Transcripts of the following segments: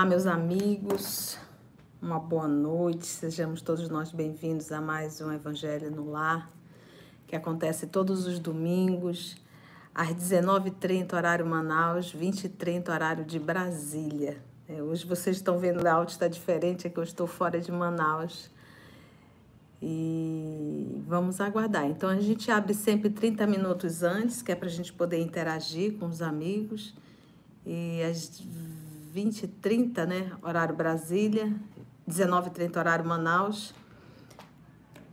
Olá, meus amigos, uma boa noite, sejamos todos nós bem-vindos a mais um Evangelho no Lar, que acontece todos os domingos, às 19h30, horário Manaus, 20h30, horário de Brasília. É, hoje vocês estão vendo o layout está diferente, é que eu estou fora de Manaus. E vamos aguardar. Então a gente abre sempre 30 minutos antes, que é para a gente poder interagir com os amigos. E às 20 h 30, né? Horário Brasília, 19 h 30 horário Manaus.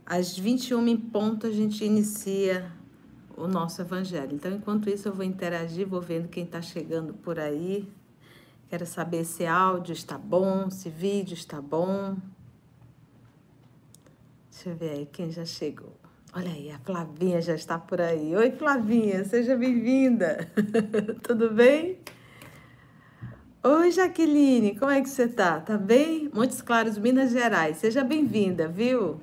Às 21 em ponto a gente inicia o nosso evangelho. Então, enquanto isso, eu vou interagir, vou vendo quem está chegando por aí. Quero saber se áudio está bom, se vídeo está bom. Deixa eu ver aí quem já chegou. Olha aí, a Flavinha já está por aí. Oi, Flavinha, seja bem-vinda. Tudo bem? Oi, Jaqueline, como é que você tá? Tá bem? Montes Claros, Minas Gerais. Seja bem-vinda, viu?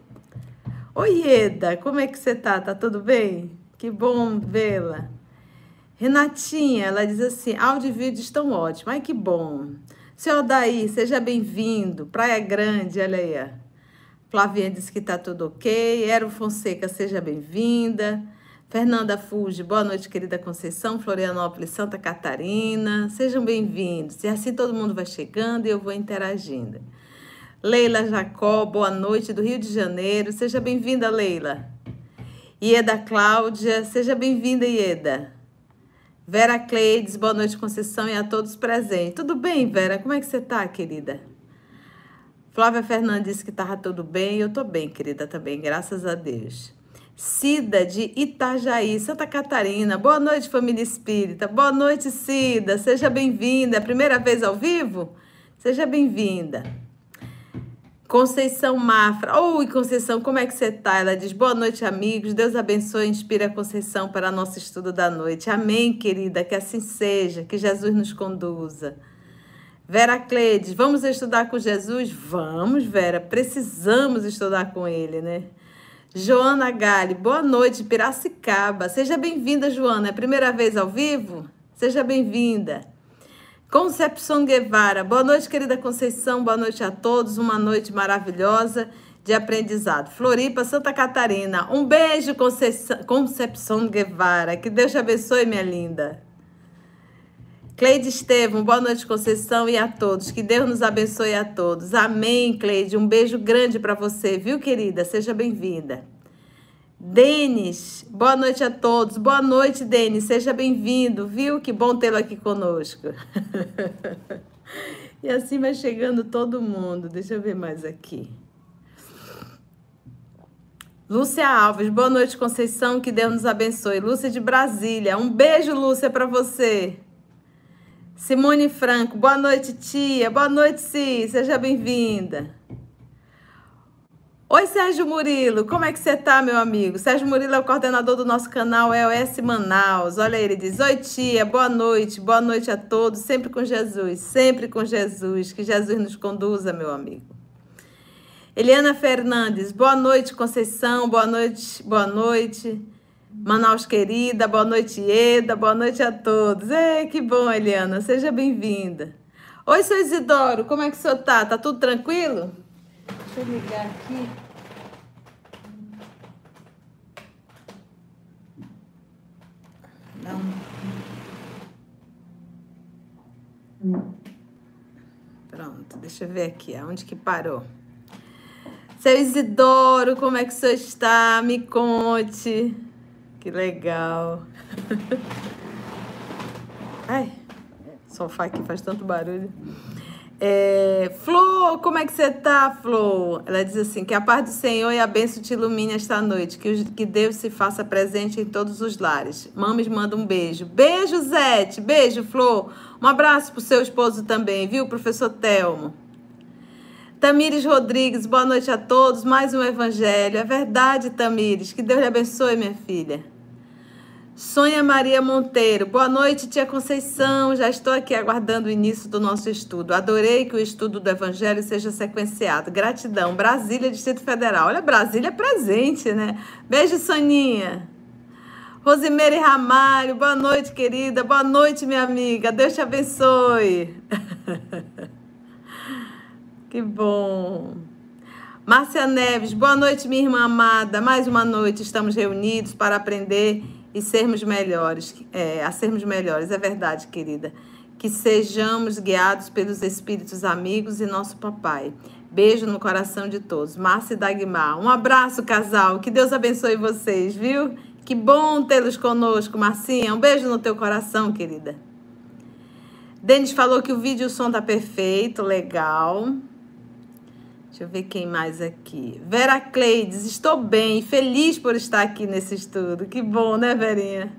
Oi, Eda, como é que você tá? Tá tudo bem? Que bom vê-la. Renatinha, ela diz assim: áudio e vídeo estão ótimos. Ai, que bom. Seu Daí, seja bem-vindo. Praia Grande, olha aí. Flavinha disse que tá tudo ok. Ero Fonseca, seja bem-vinda. Fernanda Fuji, boa noite, querida Conceição, Florianópolis, Santa Catarina. Sejam bem-vindos. E assim todo mundo vai chegando e eu vou interagindo. Leila Jacó, boa noite, do Rio de Janeiro. Seja bem-vinda, Leila. Ieda Cláudia, seja bem-vinda, Ieda. Vera Cleides, boa noite, Conceição, e a todos presentes. Tudo bem, Vera? Como é que você tá, querida? Flávia Fernandes que estava tudo bem. Eu tô bem, querida, também, graças a Deus. Cida de Itajaí, Santa Catarina. Boa noite, família espírita. Boa noite, Cida. Seja bem-vinda. É primeira vez ao vivo? Seja bem-vinda. Conceição Mafra. Oi, Conceição, como é que você tá? Ela diz: Boa noite, amigos. Deus abençoe e inspire a Conceição para nosso estudo da noite. Amém, querida. Que assim seja. Que Jesus nos conduza. Vera Cleides, vamos estudar com Jesus? Vamos, Vera. Precisamos estudar com ele, né? Joana Gale, boa noite, Piracicaba. Seja bem-vinda, Joana. É a primeira vez ao vivo? Seja bem-vinda. Concepção Guevara, boa noite, querida Conceição. Boa noite a todos. Uma noite maravilhosa de aprendizado. Floripa, Santa Catarina. Um beijo, Conceição, Concepção Guevara. Que Deus te abençoe, minha linda. Cleide Estevam, boa noite, Conceição, e a todos. Que Deus nos abençoe a todos. Amém, Cleide. Um beijo grande para você, viu, querida? Seja bem-vinda. Denis, boa noite a todos. Boa noite, Denis. Seja bem-vindo, viu? Que bom tê-lo aqui conosco. e assim vai chegando todo mundo. Deixa eu ver mais aqui. Lúcia Alves, boa noite, Conceição. Que Deus nos abençoe. Lúcia de Brasília. Um beijo, Lúcia, para você. Simone Franco, boa noite, tia. Boa noite, Si. Seja bem-vinda. Oi, Sérgio Murilo. Como é que você tá, meu amigo? Sérgio Murilo é o coordenador do nosso canal EOS Manaus. Olha ele diz: Oi, tia. Boa noite. Boa noite a todos. Sempre com Jesus. Sempre com Jesus. Que Jesus nos conduza, meu amigo. Eliana Fernandes. Boa noite, Conceição. Boa noite. Boa noite. Manaus querida, boa noite, Eda, boa noite a todos. Ei, que bom, Eliana, seja bem-vinda. Oi, seu Isidoro, como é que o senhor tá? Tá tudo tranquilo? Deixa eu ligar aqui. Não. Pronto, deixa eu ver aqui, aonde que parou. Seu Isidoro, como é que o senhor está? Me conte. Que legal. Ai, sofá aqui faz tanto barulho. É, Flor, como é que você tá, Flor? Ela diz assim: que a paz do Senhor e a bênção te ilumine esta noite, que, que Deus se faça presente em todos os lares. Mames manda um beijo. Beijo, Zete. Beijo, Flor. Um abraço pro seu esposo também, viu, professor Telmo? Tamires Rodrigues, boa noite a todos. Mais um evangelho. É verdade, Tamires. Que Deus lhe abençoe, minha filha. Sônia Maria Monteiro, boa noite, tia Conceição. Já estou aqui aguardando o início do nosso estudo. Adorei que o estudo do Evangelho seja sequenciado. Gratidão. Brasília, Distrito Federal. Olha, Brasília é presente, né? Beijo, Soninha. Rosimeire Ramalho, boa noite, querida. Boa noite, minha amiga. Deus te abençoe. Que bom. Márcia Neves, boa noite, minha irmã amada. Mais uma noite estamos reunidos para aprender e sermos melhores, é, a sermos melhores. É verdade, querida. Que sejamos guiados pelos espíritos amigos e nosso papai. Beijo no coração de todos. Márcia e Dagmar. Um abraço, casal. Que Deus abençoe vocês, viu? Que bom tê-los conosco, Marcinha. Um beijo no teu coração, querida. Denis falou que o vídeo e o som tá perfeito, legal. Deixa eu ver quem mais aqui. Vera Cleides, estou bem, feliz por estar aqui nesse estudo. Que bom, né, Verinha?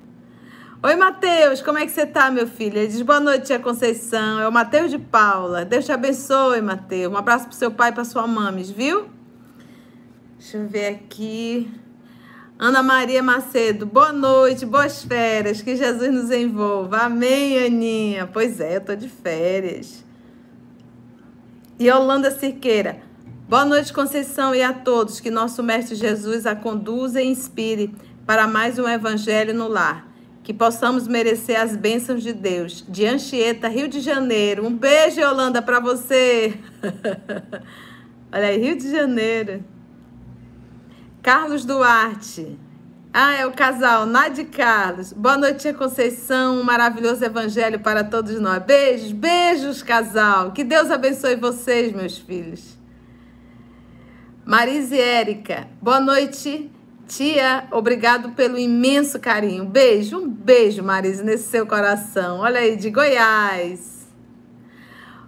Oi, Matheus, como é que você tá, meu filho? Ele diz boa noite, tia Conceição. É o Matheus de Paula. Deus te abençoe, Matheus. Um abraço pro seu pai e pra sua mames, viu? Deixa eu ver aqui. Ana Maria Macedo, boa noite, boas férias, que Jesus nos envolva. Amém, Aninha. Pois é, eu tô de férias. E Holanda Cirqueira, boa noite, Conceição, e a todos, que nosso Mestre Jesus a conduza e inspire para mais um Evangelho no lar. Que possamos merecer as bênçãos de Deus. De Anchieta, Rio de Janeiro. Um beijo, Holanda, para você. Olha aí, Rio de Janeiro. Carlos Duarte. Ah, é o casal Nádia e Carlos. Boa noite, Conceição. Um maravilhoso evangelho para todos nós. Beijos, beijos, casal. Que Deus abençoe vocês, meus filhos. Marise Érica. Boa noite, tia. Obrigado pelo imenso carinho. Beijo, um beijo, Marise, nesse seu coração. Olha aí, de Goiás.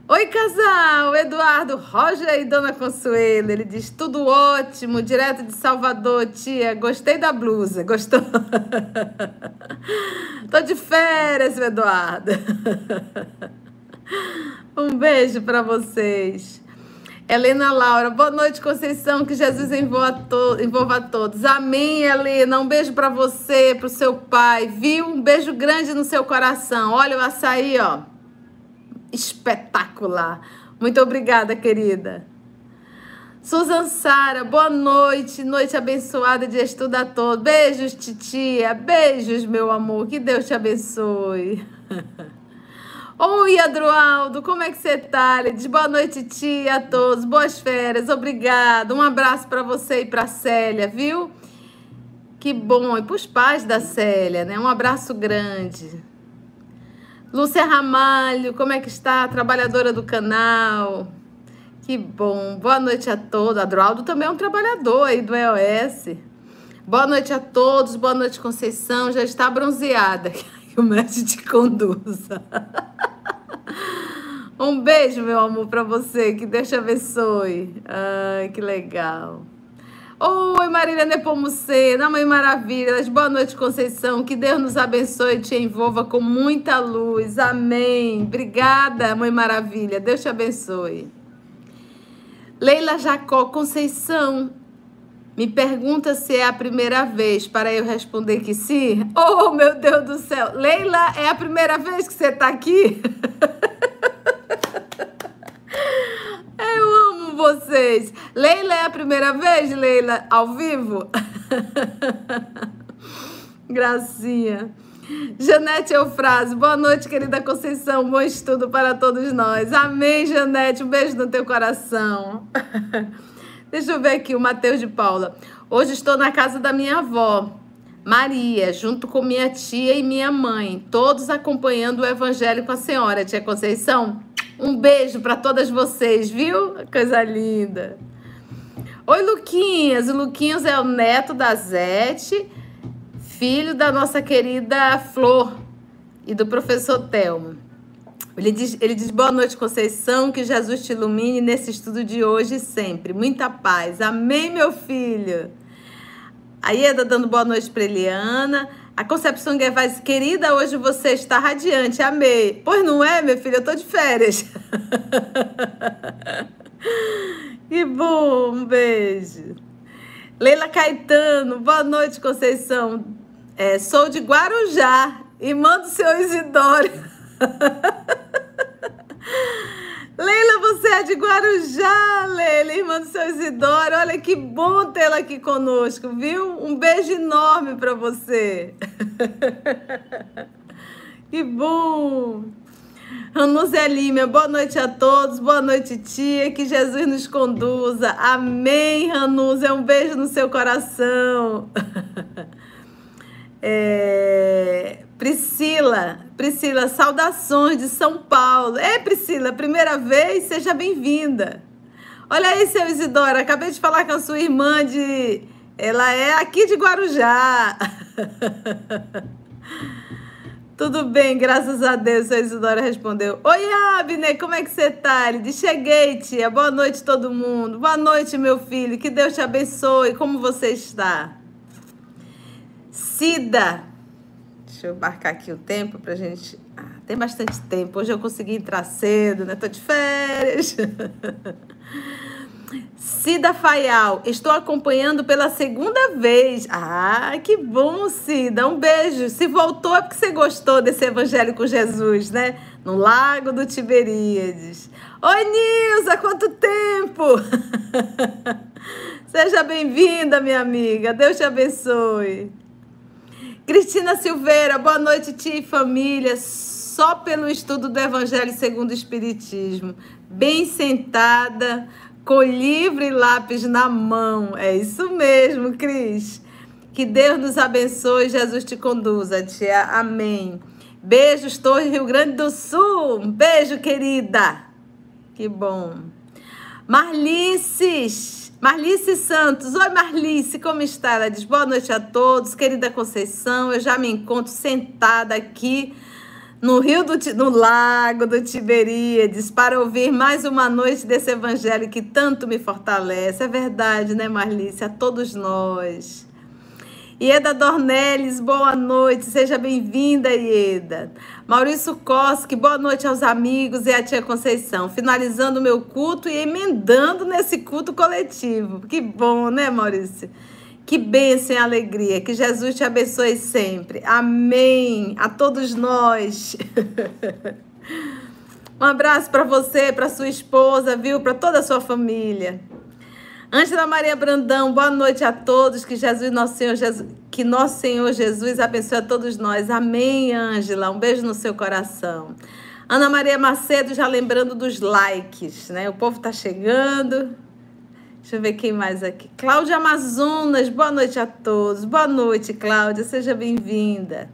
Oi, casal! Eduardo, Roger e Dona Consuelo. Ele diz: tudo ótimo, direto de Salvador, tia. Gostei da blusa. Gostou? Tô de férias, Eduardo. um beijo para vocês. Helena Laura, boa noite, Conceição. Que Jesus envolva, to envolva a todos. Amém, Helena. Um beijo para você, para o seu pai, viu? Um beijo grande no seu coração. Olha o açaí, ó espetacular. Muito obrigada, querida. Susan Sara, boa noite, noite abençoada de estudo a todos. Beijos, titia, beijos, meu amor, que Deus te abençoe. Oi, Adroaldo, como é que você tá? Diz boa noite, tia, a todos, boas férias, obrigado. Um abraço para você e para Célia, viu? Que bom, e para os pais da Célia, né? Um abraço grande. Lúcia Ramalho, como é que está? Trabalhadora do canal. Que bom. Boa noite a todos. Adroaldo também é um trabalhador aí do EOS. Boa noite a todos. Boa noite, Conceição. Já está bronzeada. O mestre te conduza. Um beijo, meu amor, para você. Que Deus te abençoe. Ai, que legal. Oi, Marília Nepomucena, Mãe Maravilha. Boa noite, Conceição. Que Deus nos abençoe e te envolva com muita luz. Amém. Obrigada, Mãe Maravilha. Deus te abençoe. Leila Jacó, Conceição. Me pergunta se é a primeira vez para eu responder que sim. Oh, meu Deus do céu. Leila, é a primeira vez que você está aqui? Eu amo vocês. Leila é a primeira vez, Leila, ao vivo? Gracinha. Janete Eufrase, boa noite, querida Conceição. Bom estudo para todos nós. Amém, Janete. Um beijo no teu coração. Deixa eu ver aqui o Matheus de Paula. Hoje estou na casa da minha avó, Maria, junto com minha tia e minha mãe, todos acompanhando o evangelho com a senhora, tia Conceição. Um beijo para todas vocês, viu? Coisa linda. Oi, Luquinhas. O Luquinhas é o neto da Zete, filho da nossa querida Flor e do professor Telmo. Ele diz, ele diz boa noite, Conceição, que Jesus te ilumine nesse estudo de hoje e sempre. Muita paz. Amém, meu filho. A Ieda dando boa noite para Eliana. A Concepção Guevara, querida, hoje você está radiante, amei. Pois não é, meu filho, eu tô de férias. que bom, um beijo. Leila Caetano, boa noite, Conceição. É, sou de Guarujá e mando seu Isidoro. Leila, você é de Guarujá, Leila, irmã do seu Isidoro. Olha que bom tê-la aqui conosco, viu? Um beijo enorme para você. que bom. Ranúzia Límia, boa noite a todos, boa noite, tia, que Jesus nos conduza. Amém, Ranúzia, um beijo no seu coração. É... Priscila, Priscila, saudações de São Paulo. É, Priscila, primeira vez, seja bem-vinda. Olha aí, seu Isidoro, acabei de falar com a sua irmã de. Ela é aqui de Guarujá. Tudo bem, graças a Deus, seu Isidoro respondeu. Oi, Abner, como é que você tá? Ele disse, cheguei, tia. Boa noite, todo mundo. Boa noite, meu filho. Que Deus te abençoe. Como você está? Cida, Deixa eu marcar aqui o tempo pra gente. Ah, tem bastante tempo. Hoje eu consegui entrar cedo, né? Tô de férias. Cida Faial, estou acompanhando pela segunda vez. Ah, que bom, Cida. Um beijo. Se voltou é porque você gostou desse evangelho com Jesus, né? No Lago do Tiberíades. Oi, Nilza, quanto tempo! Seja bem-vinda, minha amiga. Deus te abençoe. Cristina Silveira, boa noite, tia e família. Só pelo estudo do Evangelho segundo o Espiritismo. Bem sentada, com livro e lápis na mão. É isso mesmo, Cris. Que Deus nos abençoe, Jesus te conduza, tia. Amém. Beijos, Torre Rio Grande do Sul. Um beijo, querida. Que bom. Marlices. Marlice Santos, oi Marlice, como está? Ela diz boa noite a todos, querida Conceição. Eu já me encontro sentada aqui no Rio do no Lago do Tiberíades para ouvir mais uma noite desse evangelho que tanto me fortalece. É verdade, né, Marlice? A todos nós. Ieda Dornelles, boa noite, seja bem-vinda, Ieda. Maurício Koski, boa noite aos amigos e à tia Conceição. Finalizando o meu culto e emendando nesse culto coletivo. Que bom, né, Maurício? Que bênção e alegria. Que Jesus te abençoe sempre. Amém. A todos nós. um abraço para você, para sua esposa, viu? Para toda a sua família. Ângela Maria Brandão, boa noite a todos. Que Jesus, nosso Senhor Jesus, que nosso Senhor Jesus abençoe a todos nós. Amém, Ângela. Um beijo no seu coração. Ana Maria Macedo, já lembrando dos likes, né? O povo tá chegando. Deixa eu ver quem mais aqui. Cláudia Amazonas, boa noite a todos. Boa noite, Cláudia, seja bem-vinda.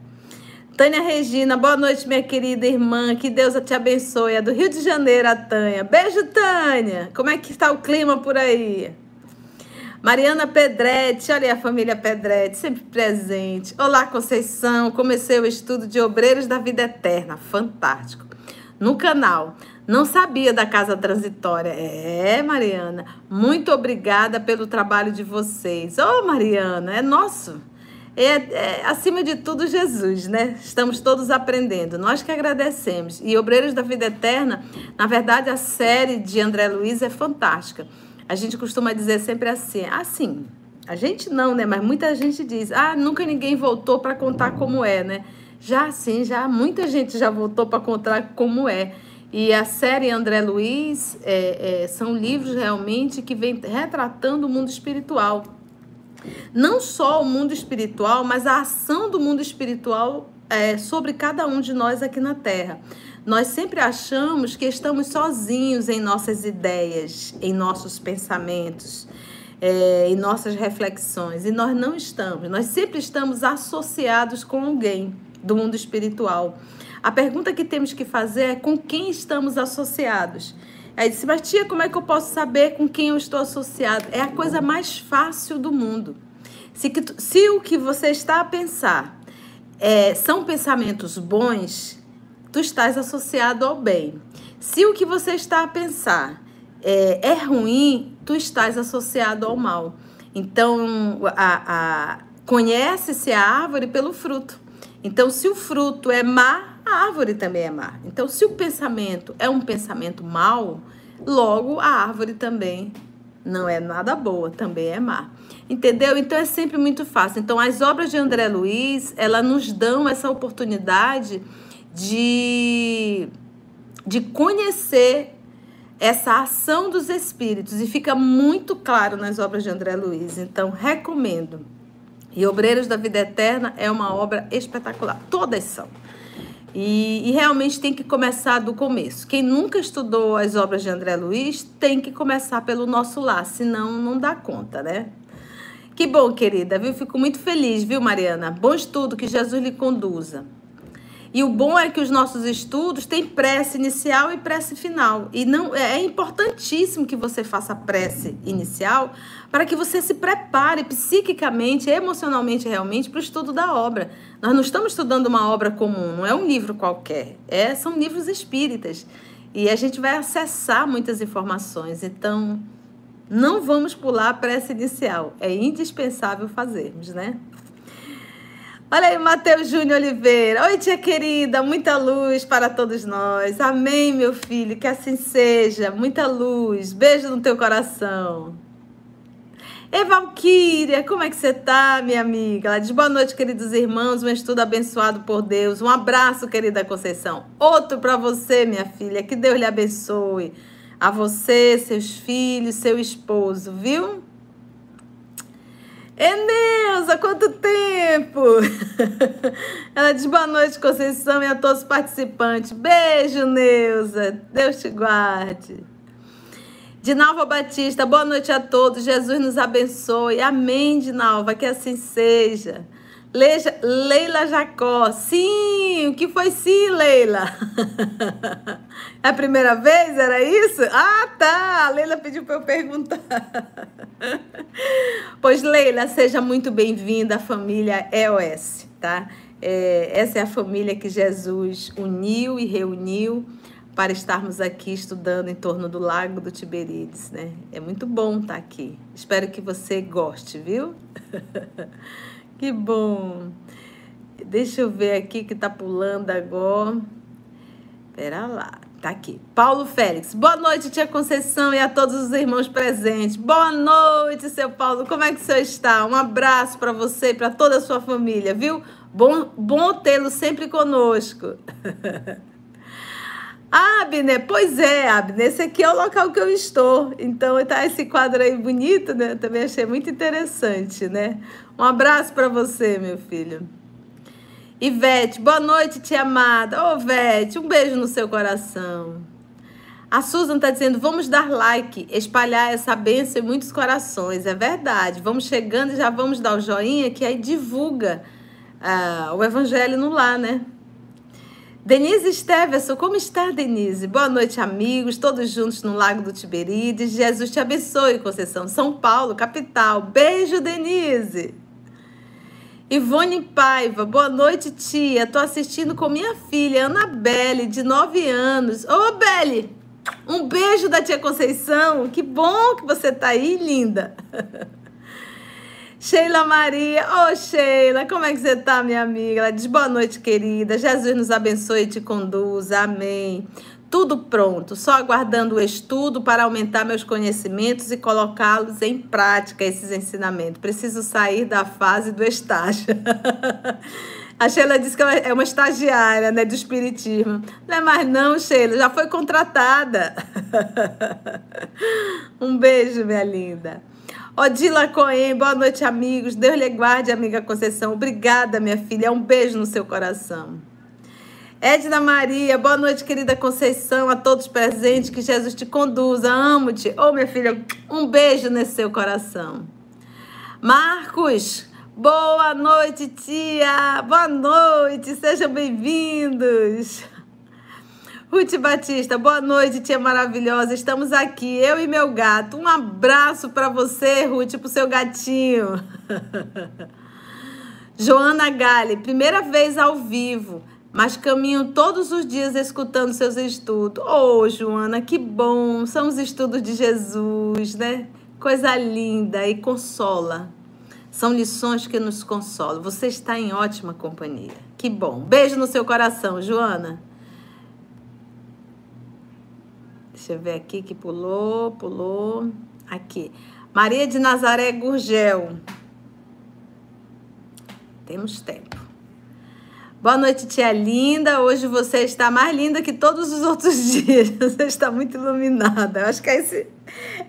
Tânia Regina, boa noite, minha querida irmã. Que Deus te abençoe. É do Rio de Janeiro, a Tânia. Beijo, Tânia. Como é que está o clima por aí? Mariana Pedretti, olha aí a família Pedretti, sempre presente. Olá, Conceição. Comecei o estudo de Obreiros da Vida Eterna. Fantástico. No canal. Não sabia da casa transitória. É, Mariana. Muito obrigada pelo trabalho de vocês. Ô, oh, Mariana, é nosso. É, é, acima de tudo, Jesus, né? Estamos todos aprendendo. Nós que agradecemos. E Obreiros da Vida Eterna, na verdade, a série de André Luiz é fantástica. A gente costuma dizer sempre assim, assim, a gente não, né? Mas muita gente diz, ah, nunca ninguém voltou para contar como é, né? Já sim, já muita gente já voltou para contar como é. E a série André Luiz é, é, são livros realmente que vêm retratando o mundo espiritual. Não só o mundo espiritual, mas a ação do mundo espiritual é, sobre cada um de nós aqui na Terra. Nós sempre achamos que estamos sozinhos em nossas ideias, em nossos pensamentos, é, em nossas reflexões. E nós não estamos. Nós sempre estamos associados com alguém do mundo espiritual. A pergunta que temos que fazer é com quem estamos associados. Aí disse, mas tia, como é que eu posso saber com quem eu estou associado? É a coisa mais fácil do mundo. Se, se o que você está a pensar é, são pensamentos bons, tu estás associado ao bem. Se o que você está a pensar é, é ruim, tu estás associado ao mal. Então, a, a conhece-se a árvore pelo fruto. Então, se o fruto é má, a árvore também é má. Então, se o pensamento é um pensamento mau, logo a árvore também não é nada boa, também é má. Entendeu? Então é sempre muito fácil. Então, as obras de André Luiz, ela nos dão essa oportunidade de, de conhecer essa ação dos espíritos e fica muito claro nas obras de André Luiz. Então, recomendo. E Obreiros da Vida Eterna é uma obra espetacular. Todas são. E, e, realmente tem que começar do começo. Quem nunca estudou as obras de André Luiz tem que começar pelo nosso lar, senão não dá conta, né? Que bom, querida, viu? Fico muito feliz, viu, Mariana? Bom estudo, que Jesus lhe conduza. E o bom é que os nossos estudos têm prece inicial e prece final. E não é, é importantíssimo que você faça prece inicial para que você se prepare psiquicamente, emocionalmente, realmente para o estudo da obra. Nós não estamos estudando uma obra comum, não é um livro qualquer. É, são livros espíritas. E a gente vai acessar muitas informações. Então, não vamos pular a prece inicial. É indispensável fazermos, né? Olha aí, Matheus Júnior Oliveira. Oi, tia querida, muita luz para todos nós. Amém, meu filho, que assim seja. Muita luz. Beijo no teu coração. E Valquíria, como é que você tá, minha amiga? Ela diz boa noite, queridos irmãos. Um estudo abençoado por Deus. Um abraço, querida Conceição. Outro para você, minha filha. Que Deus lhe abençoe. A você, seus filhos, seu esposo, viu? Eneusa, quanto tempo! Ela diz boa noite, Conceição, e a todos os participantes. Beijo, Neuza. Deus te guarde. Dinalva Batista, boa noite a todos. Jesus nos abençoe. Amém, Dinalva, que assim seja. Leila, Leila Jacó. Sim, o que foi sim, Leila? É a primeira vez? Era isso? Ah, tá. A Leila pediu para eu perguntar. Pois, Leila, seja muito bem-vinda à família EOS, tá? É, essa é a família que Jesus uniu e reuniu para estarmos aqui estudando em torno do Lago do Tiberíades, né? É muito bom estar aqui. Espero que você goste, viu? Que bom. Deixa eu ver aqui que tá pulando agora. Pera lá. Tá aqui. Paulo Félix. Boa noite, tia Conceição e a todos os irmãos presentes. Boa noite, seu Paulo. Como é que o senhor está? Um abraço para você e para toda a sua família, viu? Bom, bom tê-lo sempre conosco. Abner, pois é, Abner, esse aqui é o local que eu estou. Então, tá esse quadro aí bonito, né? Também achei muito interessante, né? Um abraço para você, meu filho. Ivete, boa noite, tia amada. Ô, oh, Vete, um beijo no seu coração. A Susan está dizendo: vamos dar like, espalhar essa bênção em muitos corações. É verdade. Vamos chegando e já vamos dar o joinha, que aí divulga uh, o evangelho no lar, né? Denise Stevenson, como está, Denise? Boa noite, amigos, todos juntos no Lago do Tiberíades. Jesus te abençoe, Conceição. São Paulo, capital. Beijo, Denise. Ivone Paiva, boa noite, tia. Tô assistindo com minha filha, Anabelle, de 9 anos. Ô, Belle, um beijo da tia Conceição. Que bom que você tá aí, linda. Sheila Maria, ô oh, Sheila, como é que você tá, minha amiga? Ela diz boa noite, querida. Jesus nos abençoe e te conduza. Amém tudo pronto, só aguardando o estudo para aumentar meus conhecimentos e colocá-los em prática, esses ensinamentos. Preciso sair da fase do estágio. A Sheila disse que ela é uma estagiária né, do Espiritismo. Não é mais não, Sheila, já foi contratada. Um beijo, minha linda. Odila Coen, boa noite, amigos. Deus lhe guarde, amiga Conceição. Obrigada, minha filha. Um beijo no seu coração. Edna Maria, boa noite, querida Conceição, a todos presentes, que Jesus te conduza, amo-te. Ô, oh, minha filha, um beijo nesse seu coração. Marcos, boa noite, tia, boa noite, sejam bem-vindos. Ruth Batista, boa noite, tia maravilhosa, estamos aqui, eu e meu gato. Um abraço para você, Ruth, pro seu gatinho. Joana Gale, primeira vez ao vivo mas caminho todos os dias escutando seus estudos. Oh, Joana, que bom! São os estudos de Jesus, né? Coisa linda e consola. São lições que nos consolam. Você está em ótima companhia. Que bom. Beijo no seu coração, Joana. Deixa eu ver aqui que pulou, pulou. Aqui. Maria de Nazaré Gurgel. Temos tempo. Boa noite, tia linda. Hoje você está mais linda que todos os outros dias. Você está muito iluminada. Eu acho que esse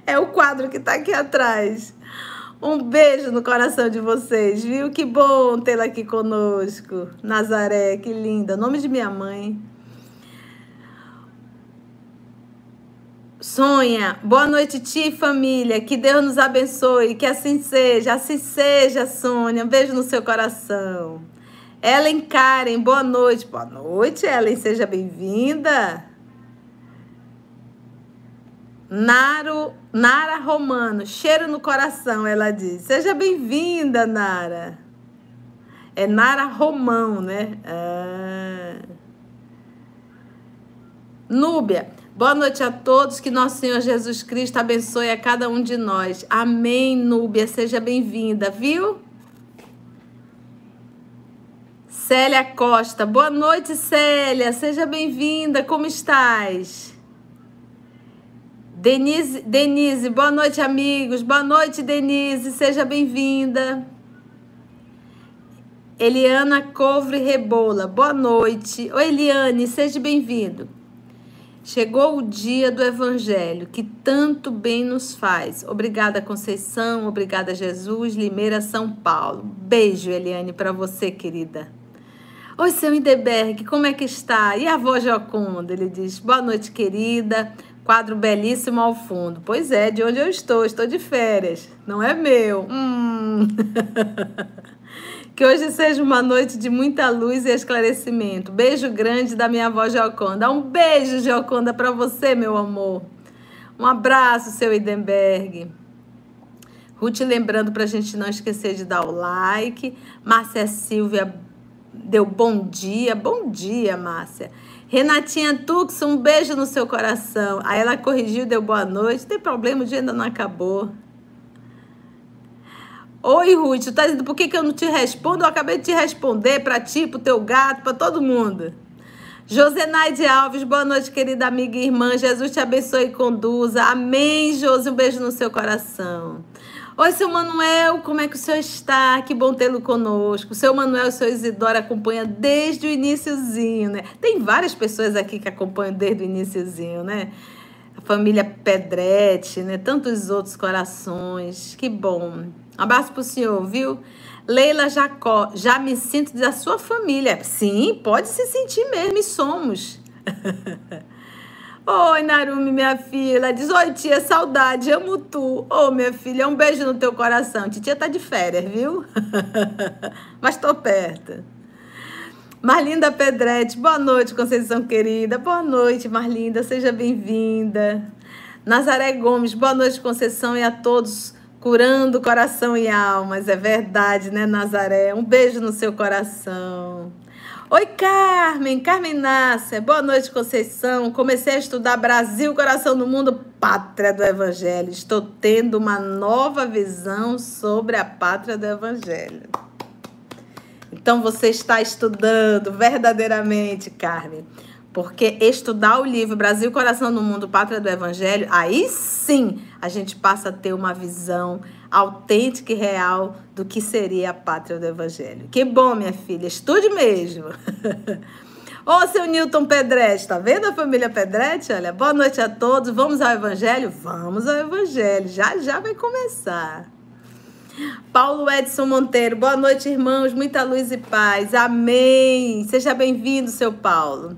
é o quadro que está aqui atrás. Um beijo no coração de vocês, viu? Que bom tê-la aqui conosco. Nazaré, que linda. Nome de minha mãe. Sonha. Boa noite, Ti, família. Que Deus nos abençoe. Que assim seja. Assim seja, Sônia. Um beijo no seu coração. Ellen Karen, boa noite. Boa noite, Ellen. Seja bem-vinda. Naro, Nara Romano, cheiro no coração, ela diz. Seja bem-vinda, Nara. É Nara Romão, né? Ah. Núbia, boa noite a todos. Que nosso Senhor Jesus Cristo abençoe a cada um de nós. Amém, Núbia. Seja bem-vinda, viu? Célia Costa, boa noite, Célia. Seja bem-vinda. Como estás? Denise, Denise, boa noite, amigos. Boa noite, Denise. Seja bem-vinda. Eliana Covre Rebola, boa noite. Oi, Eliane, seja bem-vindo. Chegou o dia do Evangelho, que tanto bem nos faz. Obrigada, Conceição. Obrigada, Jesus. Limeira, São Paulo. Beijo, Eliane, para você, querida. Oi, seu Indeberg, como é que está? E a avó Joconda? Ele diz: Boa noite, querida. Quadro belíssimo ao fundo. Pois é, de onde eu estou? Estou de férias. Não é meu. Hum. que hoje seja uma noite de muita luz e esclarecimento. Beijo grande da minha avó Geoconda. Um beijo, Geoconda, para você, meu amor. Um abraço, seu Idenberg. Ruth lembrando para a gente não esquecer de dar o like. Márcia Silvia deu bom dia. Bom dia, Márcia. Renatinha Tux, um beijo no seu coração. Aí ela corrigiu, deu boa noite. Não tem problema, o dia ainda não acabou. Oi, Ruth, tá dizendo por que, que eu não te respondo? Eu acabei de te responder para ti, pro teu gato, para todo mundo. Josenaide Alves, boa noite, querida amiga e irmã. Jesus te abençoe e conduza. Amém, Josi. Um beijo no seu coração. Oi, seu Manuel, como é que o senhor está? Que bom tê-lo conosco. O seu Manuel e o seu Isidoro acompanham desde o iníciozinho, né? Tem várias pessoas aqui que acompanham desde o iníciozinho, né? A família Pedretti, né? Tantos outros corações. Que bom. Um abraço pro senhor, viu? Leila Jacó, já me sinto da sua família. Sim, pode se sentir mesmo e somos. Oi, Narumi, minha filha. Diz: Oi, tia, saudade, amo tu. Ô, oh, minha filha, um beijo no teu coração. Titia tá de férias, viu? Mas tô perto. Marlinda Pedretti, boa noite, Conceição querida. Boa noite, Marlinda, seja bem-vinda. Nazaré Gomes, boa noite, Conceição, e a todos curando coração e almas. É verdade, né, Nazaré? Um beijo no seu coração. Oi, Carmen, Carmen Nácia, boa noite, Conceição. Comecei a estudar Brasil, coração do mundo, pátria do Evangelho. Estou tendo uma nova visão sobre a pátria do Evangelho. Então você está estudando verdadeiramente, Carmen. Porque estudar o livro Brasil, Coração do Mundo, Pátria do Evangelho, aí sim a gente passa a ter uma visão autêntica e real do que seria a pátria do Evangelho. Que bom, minha filha, estude mesmo. Ô, seu Newton Pedretti, tá vendo a família Pedretti? Olha, boa noite a todos. Vamos ao Evangelho? Vamos ao Evangelho. Já já vai começar. Paulo Edson Monteiro, boa noite, irmãos. Muita luz e paz. Amém. Seja bem-vindo, seu Paulo.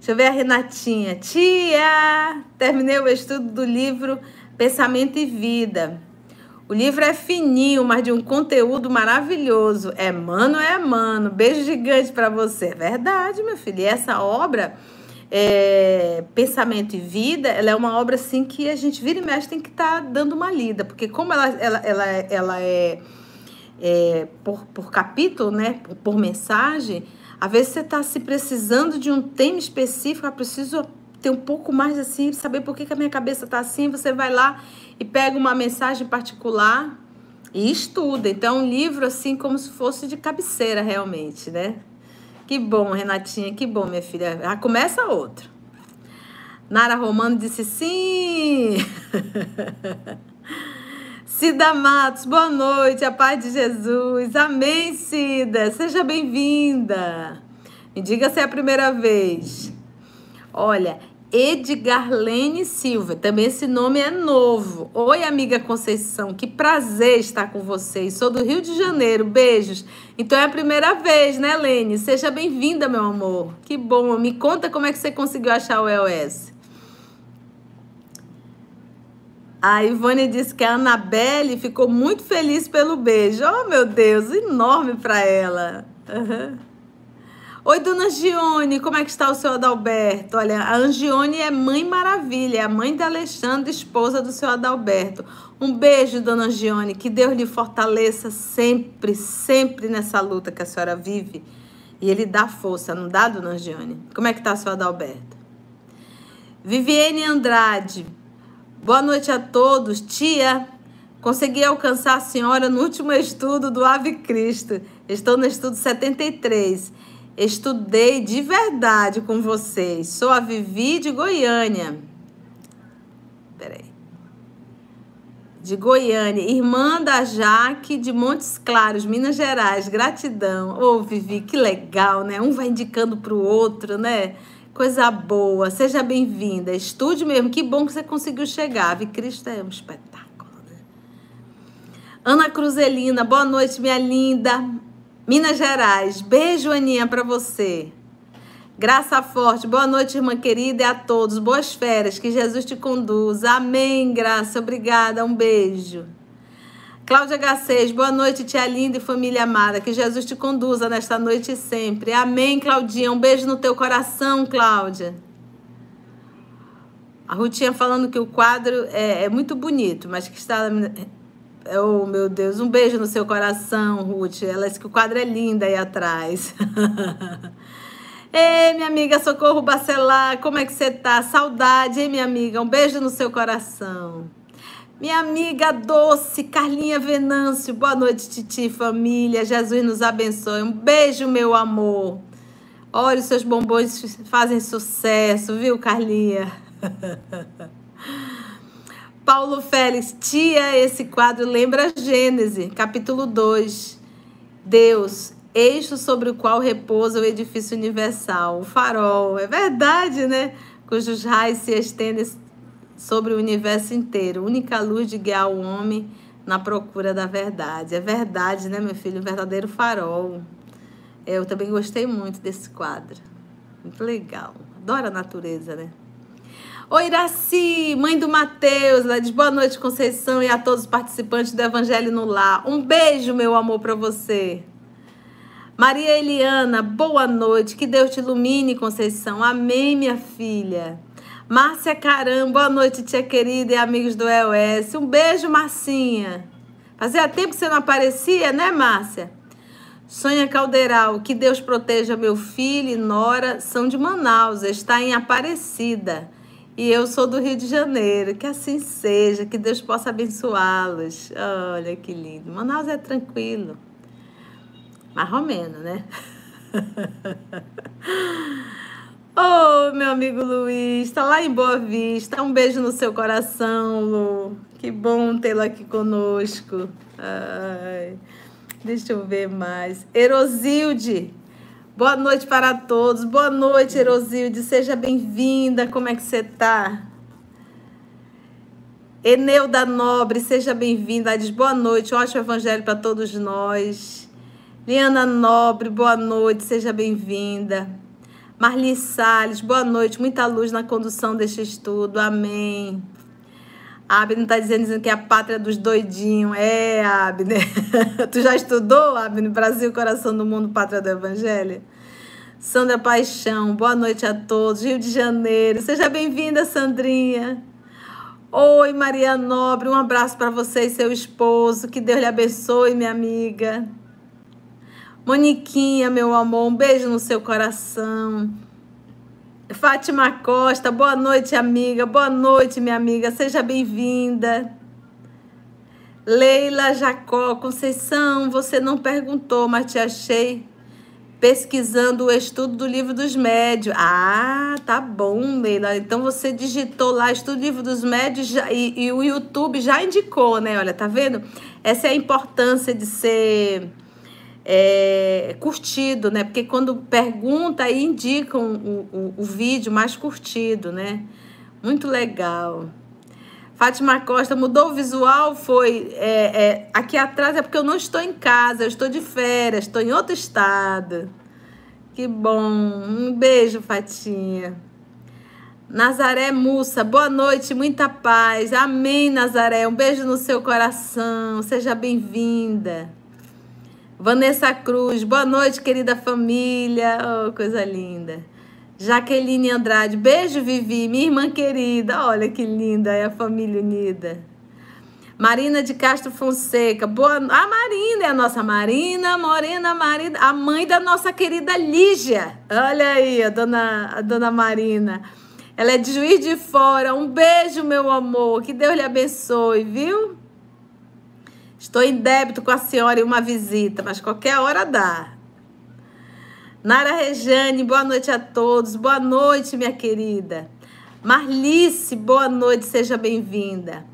Deixa eu ver a Renatinha. Tia! Terminei o estudo do livro Pensamento e Vida. O livro é fininho, mas de um conteúdo maravilhoso. É mano, é mano. Beijo gigante para você. É verdade, meu filho. E essa obra, é, Pensamento e Vida, ela é uma obra assim que a gente vira e mexe tem que estar tá dando uma lida, porque como ela, ela, ela, ela é, é por, por capítulo, né, por, por mensagem, às vezes você está se precisando de um tema específico, eu preciso ter um pouco mais assim, saber por que, que a minha cabeça está assim, você vai lá e pega uma mensagem particular e estuda. Então, um livro assim como se fosse de cabeceira realmente, né? Que bom, Renatinha, que bom, minha filha. Já começa outro. Nara Romano disse sim. Cida Matos, boa noite, a paz de Jesus. Amém, Cida. Seja bem-vinda. Me diga se é a primeira vez. Olha, Edgarlene Silva. Também esse nome é novo. Oi, amiga Conceição. Que prazer estar com vocês. Sou do Rio de Janeiro. Beijos. Então é a primeira vez, né, Lene? Seja bem-vinda, meu amor. Que bom. Me conta como é que você conseguiu achar o EOS. A Ivone disse que a Anabelle ficou muito feliz pelo beijo. Oh, meu Deus, enorme para ela. Uhum. Oi, dona Gione, como é que está o seu Adalberto? Olha, a Angione é mãe maravilha, é a mãe da Alexandre, esposa do seu Adalberto. Um beijo, dona Angione, que Deus lhe fortaleça sempre, sempre nessa luta que a senhora vive. E ele dá força, não dá, dona Angione? Como é que está o seu Adalberto? Viviane Andrade, boa noite a todos. Tia, consegui alcançar a senhora no último estudo do Ave Cristo. Estou no estudo 73 Estudei de verdade com vocês. Sou a Vivi de Goiânia. Peraí. De Goiânia, irmã da Jaque de Montes Claros, Minas Gerais. Gratidão. Ô, oh, Vivi, que legal, né? Um vai indicando para o outro, né? Coisa boa. Seja bem-vinda. Estude mesmo. Que bom que você conseguiu chegar. Vi Cristo é um espetáculo, né? Ana Cruzelina, boa noite, minha linda. Minas Gerais. Beijo, Aninha, para você. Graça forte. Boa noite, irmã querida, e a todos. Boas férias. Que Jesus te conduza. Amém, graça. Obrigada. Um beijo. Cláudia H6, boa noite, tia linda e família amada. Que Jesus te conduza nesta noite e sempre. Amém, Claudinha. Um beijo no teu coração, Cláudia. A Rutinha falando que o quadro é, é muito bonito, mas que está Oh, meu Deus, um beijo no seu coração, Ruth. Ela disse que o quadro é lindo aí atrás. Ei, minha amiga Socorro Bacelar, como é que você tá? Saudade, hein, minha amiga? Um beijo no seu coração. Minha amiga doce, Carlinha Venâncio, boa noite, Titi, família. Jesus nos abençoe. Um beijo, meu amor. Olha, os seus bombons fazem sucesso, viu, Carlinha? Paulo Félix, tia, esse quadro lembra Gênesis, capítulo 2. Deus, eixo sobre o qual repousa o edifício universal, o farol. É verdade, né? Cujos raios se estendem sobre o universo inteiro, única luz de guiar o homem na procura da verdade. É verdade, né, meu filho? Um verdadeiro farol. Eu também gostei muito desse quadro. Muito legal. Adoro a natureza, né? Oi, Iraci, mãe do Mateus, ela diz boa noite, Conceição, e a todos os participantes do Evangelho no Lar. Um beijo, meu amor, para você. Maria Eliana, boa noite, que Deus te ilumine, Conceição. Amém, minha filha. Márcia Caram, boa noite, tia querida e amigos do EOS. Um beijo, Marcinha. Fazia tempo que você não aparecia, né, Márcia? Sonha Calderal, que Deus proteja meu filho e Nora, são de Manaus, está em Aparecida. E eu sou do Rio de Janeiro. Que assim seja, que Deus possa abençoá-los. Olha que lindo. Manaus é tranquilo. Mais ou né? oh, meu amigo Luiz, está lá em Boa Vista. Um beijo no seu coração, Lu. Que bom tê-lo aqui conosco. Ai, deixa eu ver mais. Erosilde, Boa noite para todos. Boa noite, Erosilde. Seja bem-vinda. Como é que você está? Eneuda Nobre, seja bem-vinda. Diz boa noite, ótimo evangelho para todos nós. Liana Nobre, boa noite, seja bem-vinda. Marli Salles, boa noite, muita luz na condução deste estudo, amém. Abner está dizendo, dizendo que é a pátria dos doidinhos. É, Abner. tu já estudou, Abner? Brasil, coração do mundo, pátria do evangelho? Sandra Paixão, boa noite a todos. Rio de Janeiro, seja bem-vinda, Sandrinha. Oi, Maria Nobre, um abraço para você e seu esposo. Que Deus lhe abençoe, minha amiga. Moniquinha, meu amor, um beijo no seu coração. Fátima Costa, boa noite, amiga. Boa noite, minha amiga. Seja bem-vinda. Leila Jacó, Conceição, você não perguntou, mas te achei pesquisando o estudo do livro dos médios. Ah, tá bom, Leila. Então você digitou lá estudo do livro dos médios já, e, e, o YouTube já indicou, né? Olha, tá vendo? Essa é a importância de ser é, curtido, né? Porque quando pergunta aí indicam o, o, o vídeo mais curtido, né? Muito legal. Fátima Costa mudou o visual, foi é, é, aqui atrás é porque eu não estou em casa, eu estou de férias, estou em outro estado. Que bom. Um beijo, Fatinha. Nazaré Mussa, boa noite, muita paz. Amém, Nazaré. Um beijo no seu coração. Seja bem-vinda. Vanessa Cruz, boa noite, querida família. Oh, coisa linda. Jaqueline Andrade, beijo, Vivi, minha irmã querida. Olha que linda é a família unida. Marina de Castro Fonseca, boa. A Marina é a nossa Marina, Morena Marina, a mãe da nossa querida Lígia. Olha aí, a dona, a dona Marina. Ela é de Juiz de Fora. Um beijo, meu amor. Que Deus lhe abençoe, viu? Estou em débito com a senhora e uma visita, mas qualquer hora dá. Nara Rejane, boa noite a todos. Boa noite, minha querida. Marlice, boa noite, seja bem-vinda.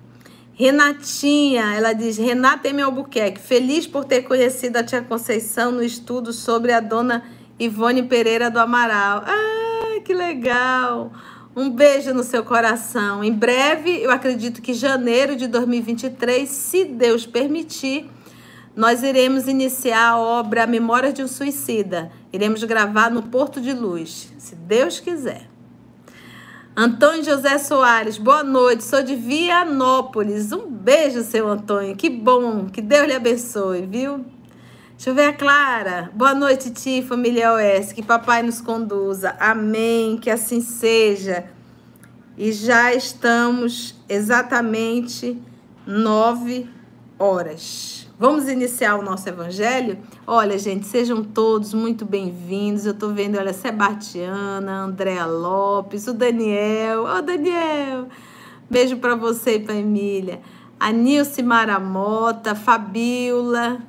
Renatinha, ela diz: Renata M. Albuquerque, feliz por ter conhecido a tia Conceição no estudo sobre a dona Ivone Pereira do Amaral. Ah, que legal! Um beijo no seu coração. Em breve, eu acredito que janeiro de 2023, se Deus permitir, nós iremos iniciar a obra Memórias de um Suicida. Iremos gravar no Porto de Luz, se Deus quiser. Antônio José Soares, boa noite. Sou de Vianópolis. Um beijo, seu Antônio. Que bom. Que Deus lhe abençoe, viu? Deixa eu ver a Clara. Boa noite, Ti, família OS. Que papai nos conduza. Amém. Que assim seja. E já estamos exatamente nove horas. Vamos iniciar o nosso evangelho? Olha, gente, sejam todos muito bem-vindos. Eu tô vendo, olha, Sebastiana, Andréa Lopes, o Daniel. Ô, oh, Daniel! Beijo para você e para Emília. A Nilce Maramota, Fabiola,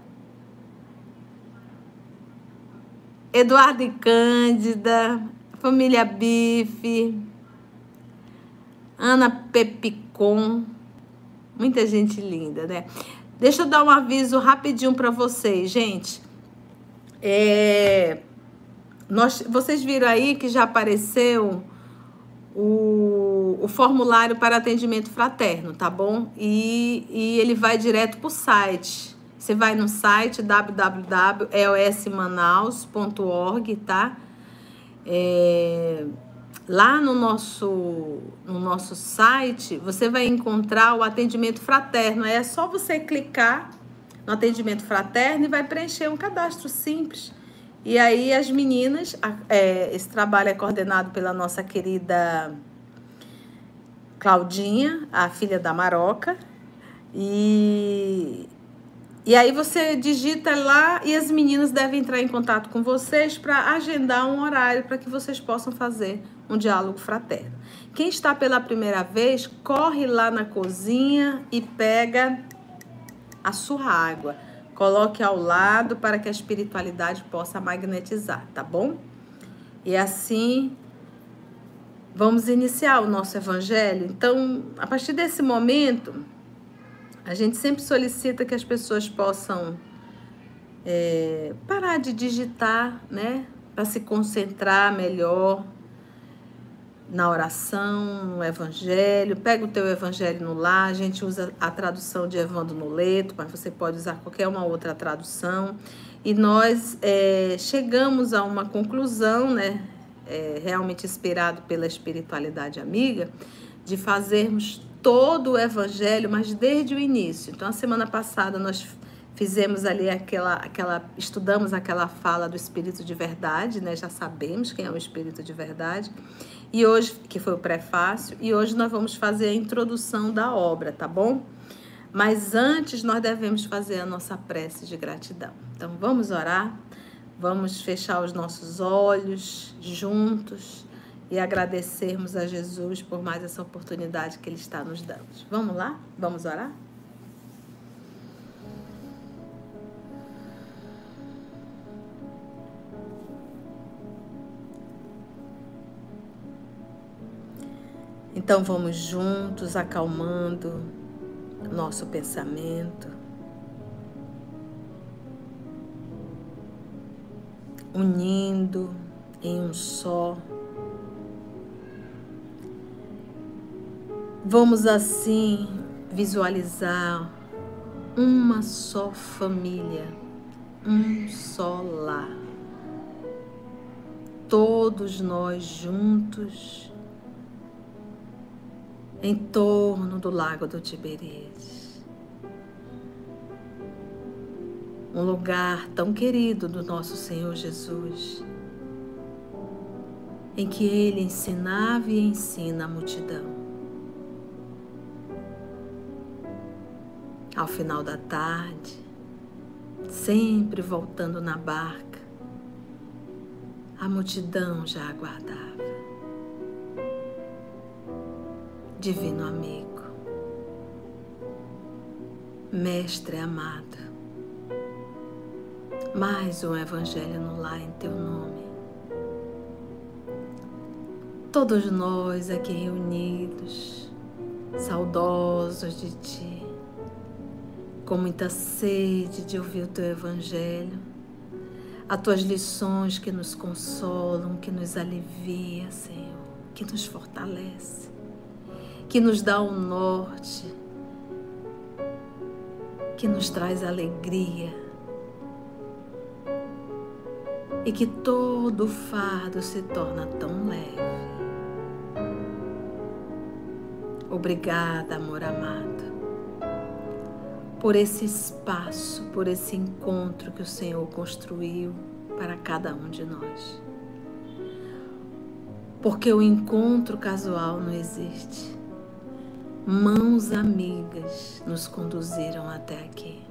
Eduardo e Cândida, família Bife, Ana Pepicon, muita gente linda, né? Deixa eu dar um aviso rapidinho para vocês, gente. É, nós, vocês viram aí que já apareceu o, o formulário para atendimento fraterno, tá bom? E, e ele vai direto para o site. Você vai no site www.eosmanaus.org, tá? É, lá no nosso, no nosso site, você vai encontrar o atendimento fraterno. É só você clicar no atendimento fraterno e vai preencher um cadastro simples. E aí as meninas, é, esse trabalho é coordenado pela nossa querida Claudinha, a filha da Maroca. E e aí você digita lá e as meninas devem entrar em contato com vocês para agendar um horário para que vocês possam fazer um diálogo fraterno. Quem está pela primeira vez, corre lá na cozinha e pega a sua água. Coloque ao lado para que a espiritualidade possa magnetizar, tá bom? E assim vamos iniciar o nosso evangelho. Então, a partir desse momento, a gente sempre solicita que as pessoas possam é, parar de digitar, né? Para se concentrar melhor na oração, no evangelho. Pega o teu evangelho no lar. A gente usa a tradução de Evandro Noleto, mas você pode usar qualquer uma outra tradução. E nós é, chegamos a uma conclusão, né? É, realmente inspirado pela espiritualidade amiga, de fazermos todo o evangelho, mas desde o início. Então, a semana passada nós fizemos ali aquela, aquela, estudamos aquela fala do Espírito de Verdade, né? Já sabemos quem é o Espírito de Verdade. E hoje, que foi o prefácio, e hoje nós vamos fazer a introdução da obra, tá bom? Mas antes nós devemos fazer a nossa prece de gratidão. Então vamos orar, vamos fechar os nossos olhos juntos e agradecermos a Jesus por mais essa oportunidade que Ele está nos dando. Vamos lá? Vamos orar? Então vamos juntos acalmando nosso pensamento. unindo em um só. Vamos assim visualizar uma só família, um só lar. Todos nós juntos em torno do lago do Tiberíades. Um lugar tão querido do nosso Senhor Jesus, em que ele ensinava e ensina a multidão. Ao final da tarde, sempre voltando na barca, a multidão já aguardava. Divino amigo, Mestre amado, mais um Evangelho no lar em teu nome. Todos nós aqui reunidos, saudosos de ti, com muita sede de ouvir o teu Evangelho, as tuas lições que nos consolam, que nos alivia, Senhor, que nos fortalece que nos dá o norte, que nos traz alegria. E que todo fardo se torna tão leve. Obrigada, amor amado, por esse espaço, por esse encontro que o Senhor construiu para cada um de nós. Porque o encontro casual não existe mãos amigas nos conduziram até aqui,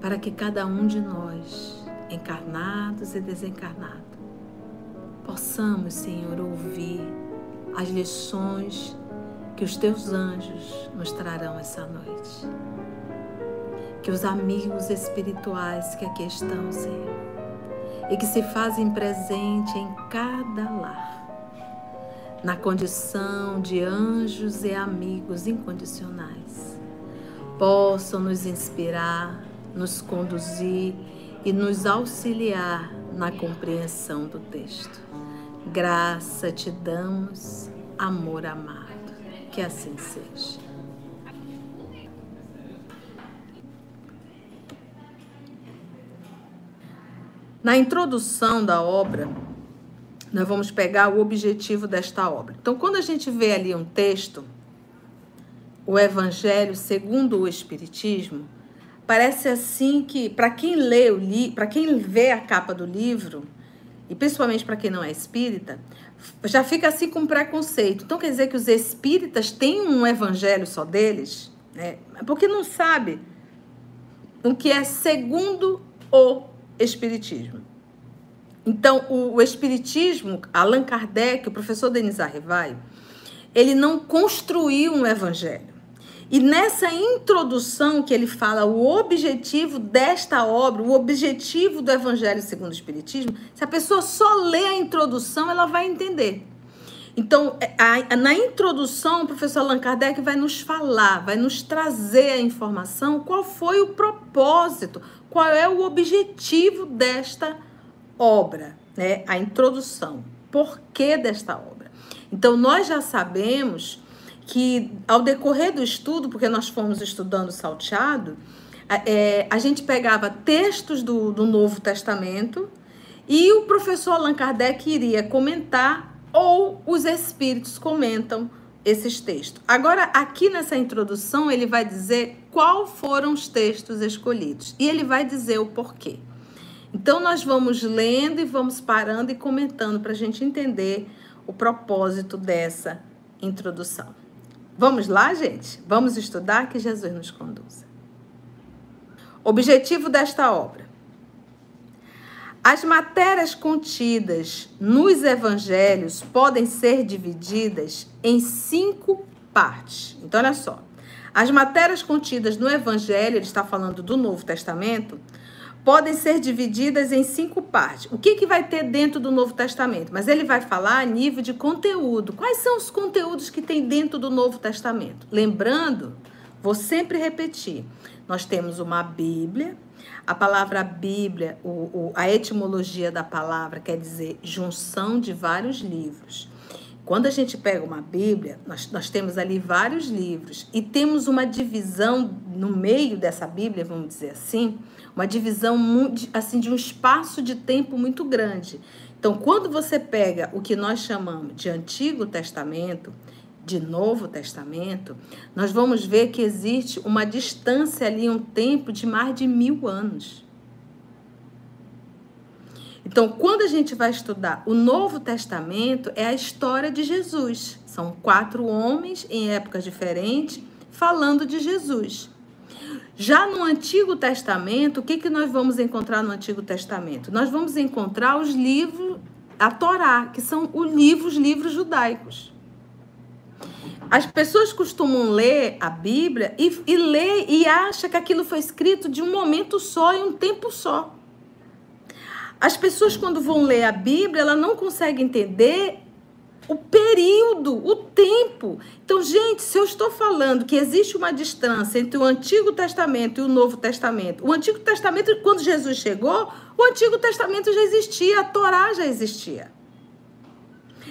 para que cada um de nós, encarnados e desencarnados, possamos, Senhor, ouvir as lições que os teus anjos nos trarão essa noite. Que os amigos espirituais que aqui estão, Senhor, e que se fazem presente em cada lar, na condição de anjos e amigos incondicionais, possam nos inspirar, nos conduzir e nos auxiliar na compreensão do texto. Graça te damos, amor amado. Que assim seja. Na introdução da obra, nós vamos pegar o objetivo desta obra. Então, quando a gente vê ali um texto, o Evangelho segundo o Espiritismo, parece assim que, para quem lê o livro, para quem vê a capa do livro, e principalmente para quem não é espírita, já fica assim com preconceito. Então quer dizer que os espíritas têm um evangelho só deles, né? Porque não sabe o que é segundo o espiritismo. Então, o, o Espiritismo, Allan Kardec, o professor Denis Arrivai, ele não construiu um evangelho. E nessa introdução que ele fala o objetivo desta obra, o objetivo do Evangelho segundo o Espiritismo, se a pessoa só lê a introdução, ela vai entender. Então, é, a, na introdução, o professor Allan Kardec vai nos falar, vai nos trazer a informação qual foi o propósito, qual é o objetivo desta obra, né? A introdução. Por que desta obra? Então, nós já sabemos que ao decorrer do estudo, porque nós fomos estudando salteado, é, a gente pegava textos do, do Novo Testamento e o professor Allan Kardec iria comentar ou os espíritos comentam esses textos. Agora, aqui nessa introdução, ele vai dizer qual foram os textos escolhidos e ele vai dizer o porquê. Então, nós vamos lendo e vamos parando e comentando para a gente entender o propósito dessa introdução. Vamos lá, gente? Vamos estudar que Jesus nos conduza. Objetivo desta obra. As matérias contidas nos evangelhos podem ser divididas em cinco partes. Então, olha só. As matérias contidas no evangelho, ele está falando do Novo Testamento, podem ser divididas em cinco partes. O que, que vai ter dentro do Novo Testamento? Mas ele vai falar a nível de conteúdo. Quais são os conteúdos que tem dentro do Novo Testamento? Lembrando, Vou sempre repetir. Nós temos uma Bíblia. A palavra Bíblia, o, o, a etimologia da palavra quer dizer junção de vários livros. Quando a gente pega uma Bíblia, nós, nós temos ali vários livros e temos uma divisão no meio dessa Bíblia, vamos dizer assim, uma divisão assim de um espaço de tempo muito grande. Então, quando você pega o que nós chamamos de Antigo Testamento, de Novo Testamento, nós vamos ver que existe uma distância ali, um tempo de mais de mil anos. Então, quando a gente vai estudar o Novo Testamento, é a história de Jesus. São quatro homens em épocas diferentes falando de Jesus. Já no Antigo Testamento, o que, que nós vamos encontrar no Antigo Testamento? Nós vamos encontrar os livros, a Torá, que são os livros, livros judaicos. As pessoas costumam ler a Bíblia e, e ler e acha que aquilo foi escrito de um momento só e um tempo só. As pessoas, quando vão ler a Bíblia, ela não consegue entender o período, o tempo. Então, gente, se eu estou falando que existe uma distância entre o Antigo Testamento e o Novo Testamento, o Antigo Testamento, quando Jesus chegou, o Antigo Testamento já existia, a Torá já existia.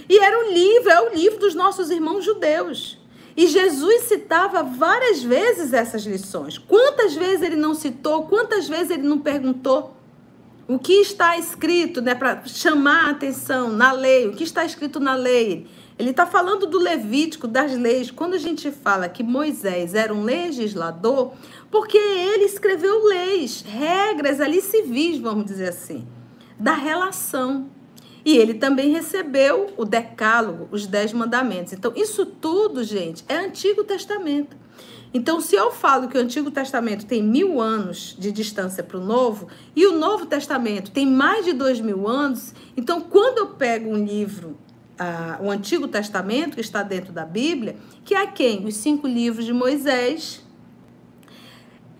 E era o livro, é o livro dos nossos irmãos judeus. E Jesus citava várias vezes essas lições. Quantas vezes ele não citou, quantas vezes ele não perguntou? O que está escrito, né, para chamar a atenção na lei, o que está escrito na lei? Ele está falando do Levítico, das leis. Quando a gente fala que Moisés era um legislador, porque ele escreveu leis, regras ali civis, vamos dizer assim, da relação. E ele também recebeu o decálogo, os dez mandamentos. Então, isso tudo, gente, é Antigo Testamento. Então, se eu falo que o Antigo Testamento tem mil anos de distância para o Novo, e o Novo Testamento tem mais de dois mil anos, então, quando eu pego um livro, uh, o Antigo Testamento, que está dentro da Bíblia, que é quem? Os cinco livros de Moisés.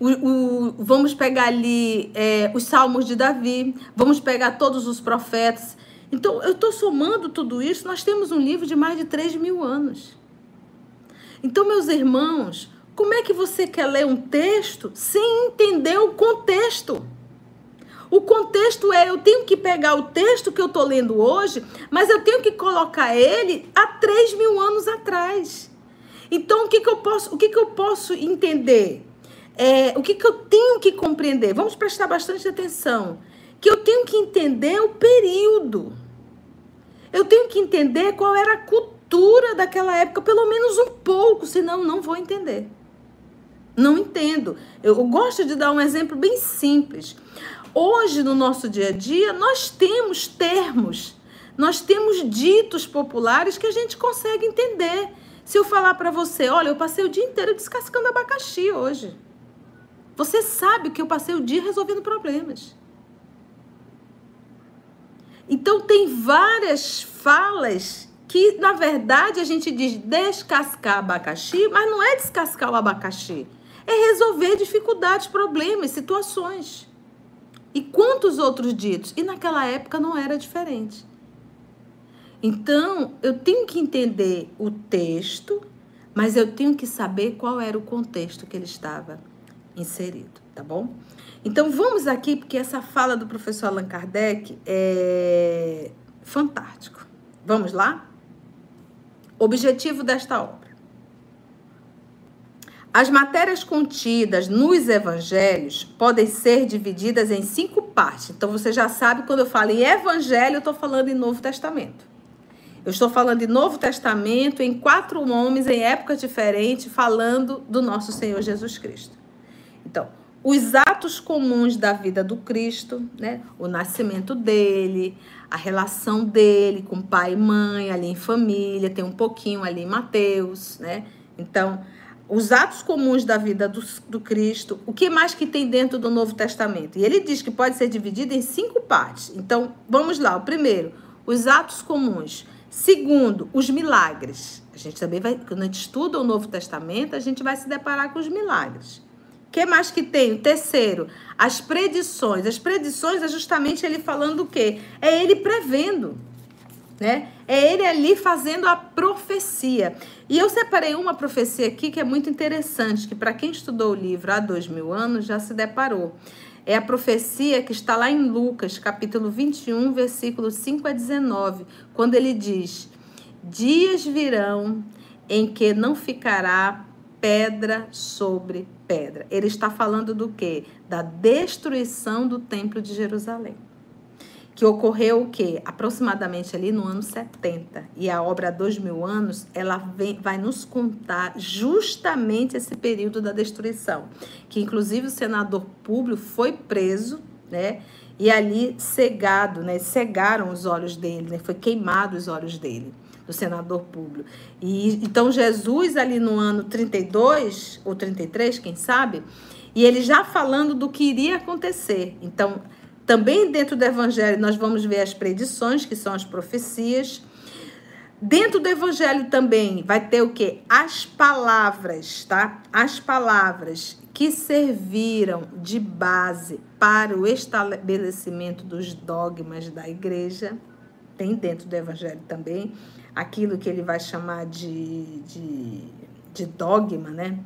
O, o, vamos pegar ali é, os Salmos de Davi, vamos pegar todos os profetas. Então, eu estou somando tudo isso, nós temos um livro de mais de três mil anos. Então, meus irmãos, como é que você quer ler um texto sem entender o contexto? O contexto é, eu tenho que pegar o texto que eu estou lendo hoje, mas eu tenho que colocar ele há três mil anos atrás. Então, o que, que, eu, posso, o que, que eu posso entender? É, o que, que eu tenho que compreender? Vamos prestar bastante atenção. Que eu tenho que entender o período. Eu tenho que entender qual era a cultura daquela época, pelo menos um pouco, senão não vou entender. Não entendo. Eu gosto de dar um exemplo bem simples. Hoje, no nosso dia a dia, nós temos termos, nós temos ditos populares que a gente consegue entender. Se eu falar para você, olha, eu passei o dia inteiro descascando abacaxi hoje. Você sabe que eu passei o dia resolvendo problemas. Então, tem várias falas que, na verdade, a gente diz descascar abacaxi, mas não é descascar o abacaxi é resolver dificuldades, problemas, situações. E quantos outros ditos? E naquela época não era diferente. Então, eu tenho que entender o texto, mas eu tenho que saber qual era o contexto que ele estava inserido, tá bom? Então, vamos aqui, porque essa fala do professor Allan Kardec é fantástico. Vamos lá? Objetivo desta obra. As matérias contidas nos evangelhos podem ser divididas em cinco partes. Então você já sabe quando eu falo em evangelho, eu estou falando em Novo Testamento. Eu estou falando de Novo Testamento em quatro homens em épocas diferentes, falando do nosso Senhor Jesus Cristo. Então, os atos comuns da vida do Cristo, né? O nascimento dele, a relação dele com pai e mãe, ali em família, tem um pouquinho ali em Mateus, né? Então, os atos comuns da vida do, do, Cristo, o que mais que tem dentro do Novo Testamento? E ele diz que pode ser dividido em cinco partes. Então, vamos lá. O primeiro, os atos comuns. Segundo, os milagres. A gente também vai, quando a gente estuda o Novo Testamento, a gente vai se deparar com os milagres. O que mais que tem? O terceiro, as predições. As predições é justamente ele falando o quê? É ele prevendo. Né? É ele ali fazendo a profecia. E eu separei uma profecia aqui que é muito interessante, que para quem estudou o livro há dois mil anos já se deparou. É a profecia que está lá em Lucas, capítulo 21, versículos 5 a 19, quando ele diz: Dias virão em que não ficará pedra sobre pedra. Ele está falando do quê? Da destruição do templo de Jerusalém que ocorreu o quê? Aproximadamente ali no ano 70. E a obra Dois Mil Anos, ela vem, vai nos contar justamente esse período da destruição. Que inclusive o senador Públio foi preso, né? E ali cegado, né? Cegaram os olhos dele, né? Foi queimado os olhos dele, do senador Públio. E então Jesus ali no ano 32 ou 33, quem sabe, e ele já falando do que iria acontecer. Então, também dentro do Evangelho nós vamos ver as predições, que são as profecias. Dentro do Evangelho também vai ter o que? As palavras, tá? As palavras que serviram de base para o estabelecimento dos dogmas da igreja. Tem dentro do Evangelho também aquilo que ele vai chamar de, de, de dogma, né?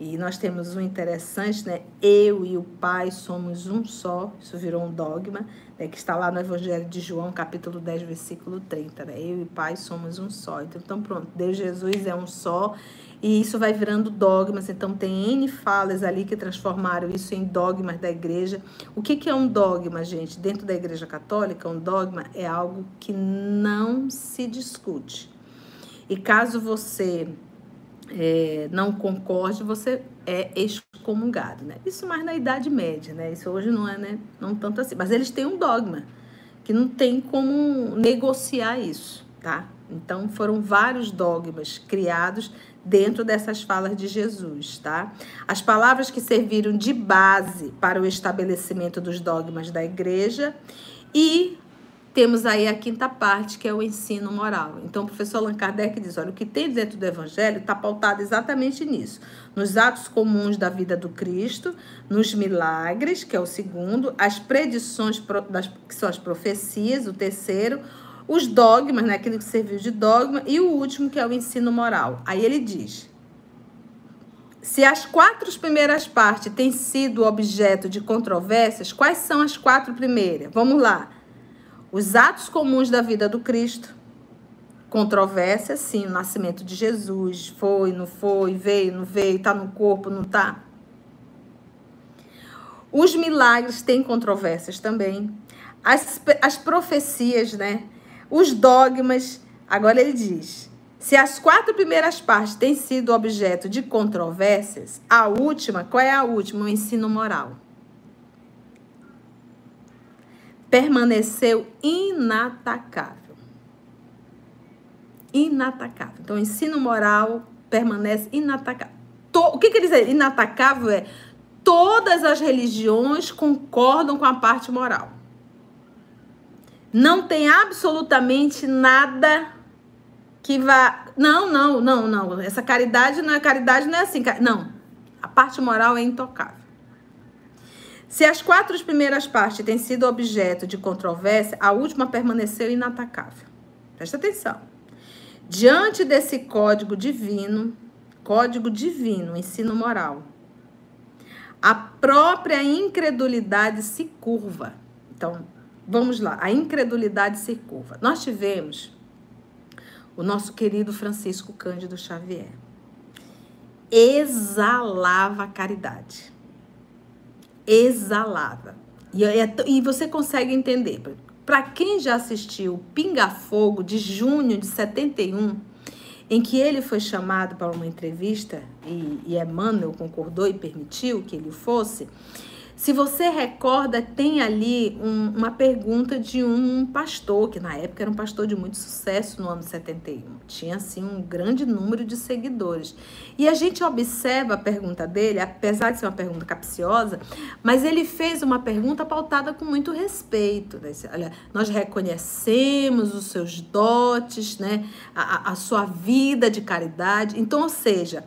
E nós temos um interessante, né? Eu e o Pai somos um só. Isso virou um dogma, né? que está lá no Evangelho de João, capítulo 10, versículo 30. Né? Eu e o Pai somos um só. Então, então, pronto, Deus Jesus é um só. E isso vai virando dogmas. Então, tem N falas ali que transformaram isso em dogmas da igreja. O que, que é um dogma, gente? Dentro da igreja católica, um dogma é algo que não se discute. E caso você é, não concorde, você é excomungado, né? Isso mais na Idade Média, né? Isso hoje não é, né? Não tanto assim. Mas eles têm um dogma que não tem como negociar isso, tá? Então foram vários dogmas criados dentro dessas falas de Jesus, tá? As palavras que serviram de base para o estabelecimento dos dogmas da igreja e temos aí a quinta parte, que é o ensino moral. Então, o professor Allan Kardec diz: olha, o que tem dentro do Evangelho está pautado exatamente nisso. Nos atos comuns da vida do Cristo, nos milagres, que é o segundo, as predições, que são as profecias, o terceiro, os dogmas, né, aquilo que serviu de dogma, e o último, que é o ensino moral. Aí ele diz: se as quatro primeiras partes têm sido objeto de controvérsias, quais são as quatro primeiras? Vamos lá os atos comuns da vida do Cristo. Controvérsia, sim, o nascimento de Jesus, foi, não foi, veio, não veio, está no corpo, não está. Os milagres têm controvérsias também. As, as profecias, né? Os dogmas. Agora ele diz: se as quatro primeiras partes têm sido objeto de controvérsias, a última, qual é a última? O ensino moral permaneceu inatacável. Inatacável. Então, o ensino moral permanece inatacável. o que quer dizer inatacável é todas as religiões concordam com a parte moral. Não tem absolutamente nada que vá. Não, não, não, não. Essa caridade não é caridade, não é assim. Não. A parte moral é intocável. Se as quatro primeiras partes têm sido objeto de controvérsia, a última permaneceu inatacável. Presta atenção. Diante desse código divino, código divino, ensino moral, a própria incredulidade se curva. Então, vamos lá, a incredulidade se curva. Nós tivemos o nosso querido Francisco Cândido Xavier. Exalava caridade exalava. E, é e você consegue entender. Para quem já assistiu Pinga Fogo de junho de 71, em que ele foi chamado para uma entrevista e, e Emmanuel concordou e permitiu que ele fosse, se você recorda, tem ali um, uma pergunta de um pastor, que na época era um pastor de muito sucesso no ano 71. Tinha, assim, um grande número de seguidores. E a gente observa a pergunta dele, apesar de ser uma pergunta capciosa, mas ele fez uma pergunta pautada com muito respeito. Né? Olha, nós reconhecemos os seus dotes, né? a, a sua vida de caridade. Então, ou seja,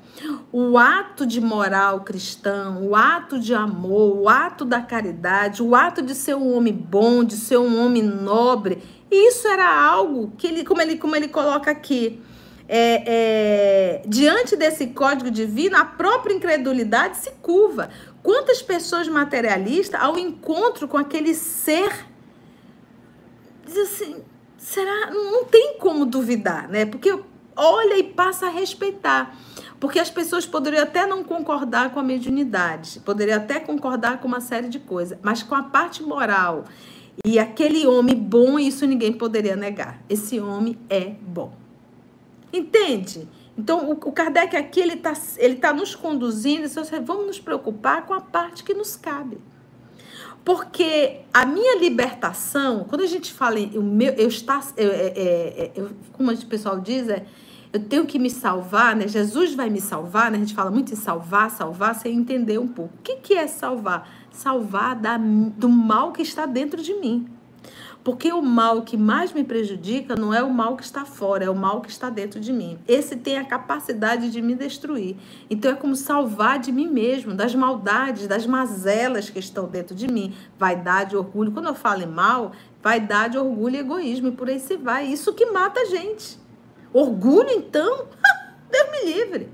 o ato de moral cristão, o ato de amor, o ato da caridade, o ato de ser um homem bom, de ser um homem nobre, isso era algo que ele, como ele, como ele coloca aqui, é, é, diante desse código divino, a própria incredulidade se curva. Quantas pessoas materialistas, ao encontro com aquele ser, diz assim, será? Não tem como duvidar, né? Porque olha e passa a respeitar. Porque as pessoas poderiam até não concordar com a mediunidade, poderiam até concordar com uma série de coisas, mas com a parte moral e aquele homem bom, isso ninguém poderia negar. Esse homem é bom. Entende? Então, o, Kardec aqui, ele está ele tá nos conduzindo, vamos nos preocupar com a parte que nos cabe. Porque a minha libertação, quando a gente fala o meu, eu está, eu, é, é, eu, como o pessoal diz, é, eu tenho que me salvar, né? Jesus vai me salvar, né? A gente fala muito em salvar, salvar, sem entender um pouco. O que, que é salvar? Salvar da, do mal que está dentro de mim. Porque o mal que mais me prejudica não é o mal que está fora, é o mal que está dentro de mim. Esse tem a capacidade de me destruir. Então é como salvar de mim mesmo, das maldades, das mazelas que estão dentro de mim. Vaidade, orgulho. Quando eu falo em mal, vaidade, orgulho e egoísmo. E por aí se vai. Isso que mata a gente. Orgulho, então? Deus me livre.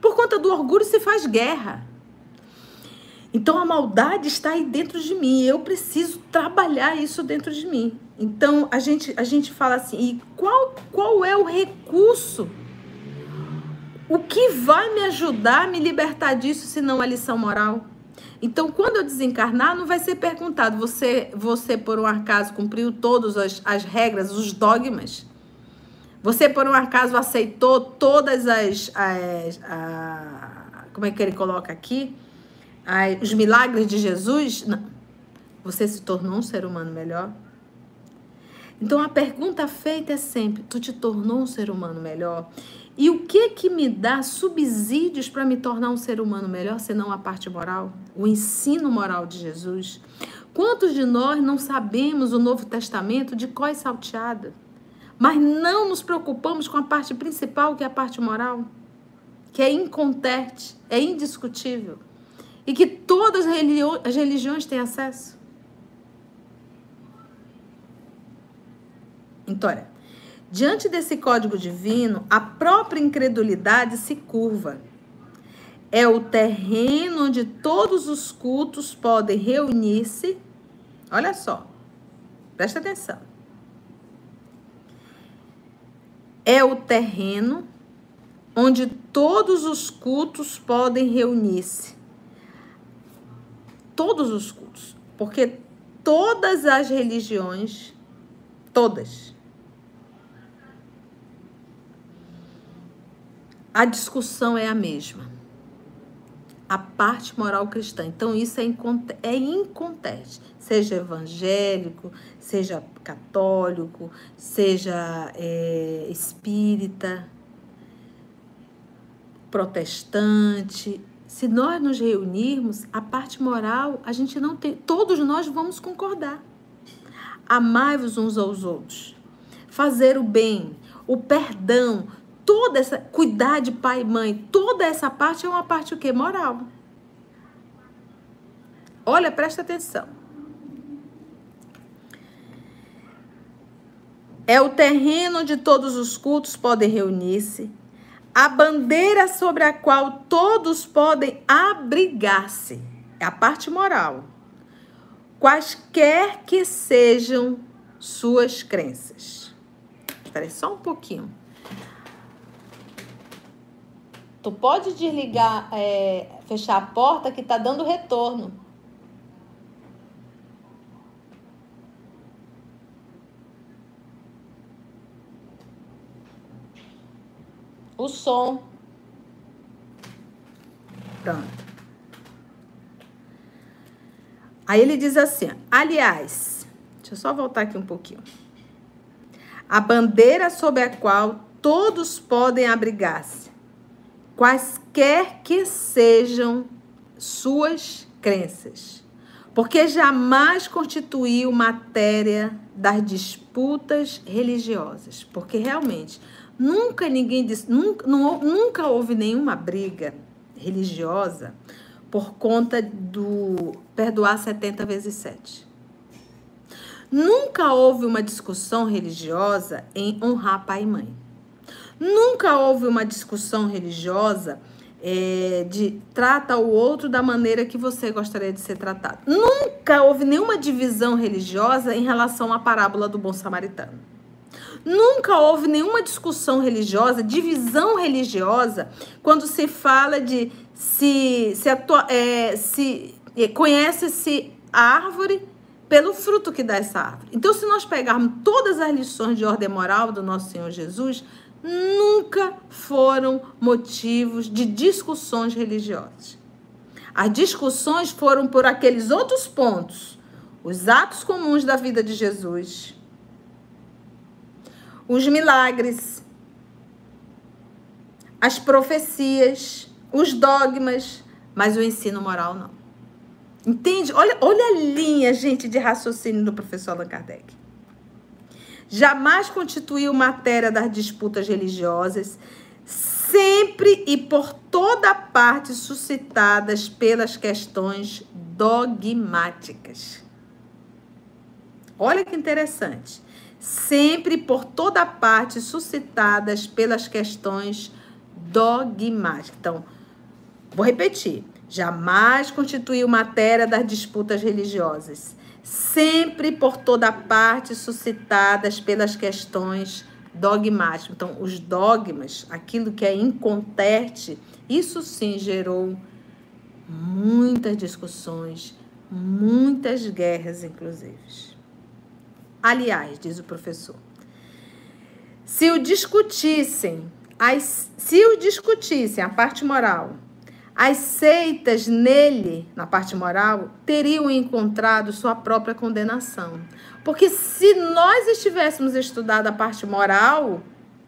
Por conta do orgulho se faz guerra. Então a maldade está aí dentro de mim. Eu preciso trabalhar isso dentro de mim. Então a gente a gente fala assim, e qual qual é o recurso? O que vai me ajudar a me libertar disso se não a lição moral? Então, quando eu desencarnar, não vai ser perguntado: você, você por um acaso, cumpriu todas as, as regras, os dogmas? Você, por um acaso, aceitou todas as. as a, como é que ele coloca aqui? os milagres de Jesus, não. você se tornou um ser humano melhor? Então a pergunta feita é sempre: tu te tornou um ser humano melhor? E o que que me dá subsídios para me tornar um ser humano melhor, senão a parte moral, o ensino moral de Jesus? Quantos de nós não sabemos o Novo Testamento de có e salteada, mas não nos preocupamos com a parte principal, que é a parte moral, que é inconteste, é indiscutível? e que todas as religiões têm acesso. Então, olha, diante desse código divino, a própria incredulidade se curva. É o terreno onde todos os cultos podem reunir-se. Olha só, presta atenção. É o terreno onde todos os cultos podem reunir-se todos os cultos, porque todas as religiões, todas, a discussão é a mesma. A parte moral cristã. Então, isso é, é inconteste. Seja evangélico, seja católico, seja é, espírita, protestante, se nós nos reunirmos, a parte moral, a gente não tem, todos nós vamos concordar. Amai-vos uns aos outros. Fazer o bem, o perdão, toda essa cuidar de pai e mãe, toda essa parte é uma parte o quê? Moral. Olha, presta atenção. É o terreno onde todos os cultos podem reunir-se a bandeira sobre a qual todos podem abrigar-se. É a parte moral. Quaisquer que sejam suas crenças. Espera só um pouquinho. Tu pode desligar, é, fechar a porta que tá dando retorno. o som. Pronto. Aí ele diz assim: aliás, deixa eu só voltar aqui um pouquinho. A bandeira sob a qual todos podem abrigar-se, quaisquer que sejam suas crenças, porque jamais constituiu matéria das disputas religiosas, porque realmente Nunca ninguém disse, nunca, nunca houve nenhuma briga religiosa por conta do perdoar 70 vezes 7. Nunca houve uma discussão religiosa em honrar pai e mãe. Nunca houve uma discussão religiosa é, de trata o outro da maneira que você gostaria de ser tratado. Nunca houve nenhuma divisão religiosa em relação à parábola do bom samaritano. Nunca houve nenhuma discussão religiosa, divisão religiosa, quando se fala de se, se, é, se é, conhece-se a árvore pelo fruto que dá essa árvore. Então, se nós pegarmos todas as lições de ordem moral do nosso Senhor Jesus, nunca foram motivos de discussões religiosas. As discussões foram por aqueles outros pontos, os atos comuns da vida de Jesus, os milagres, as profecias, os dogmas, mas o ensino moral não. Entende? Olha, olha a linha, gente, de raciocínio do professor Allan Kardec. Jamais constituiu matéria das disputas religiosas, sempre e por toda parte suscitadas pelas questões dogmáticas. Olha que interessante sempre por toda parte suscitadas pelas questões dogmáticas. Então, vou repetir: jamais constituiu matéria das disputas religiosas, sempre por toda parte suscitadas pelas questões dogmáticas. Então, os dogmas, aquilo que é inconterte, isso sim gerou muitas discussões, muitas guerras, inclusive. Aliás, diz o professor, se o discutissem, as, se o discutissem a parte moral, as seitas nele, na parte moral, teriam encontrado sua própria condenação. Porque se nós estivéssemos estudado a parte moral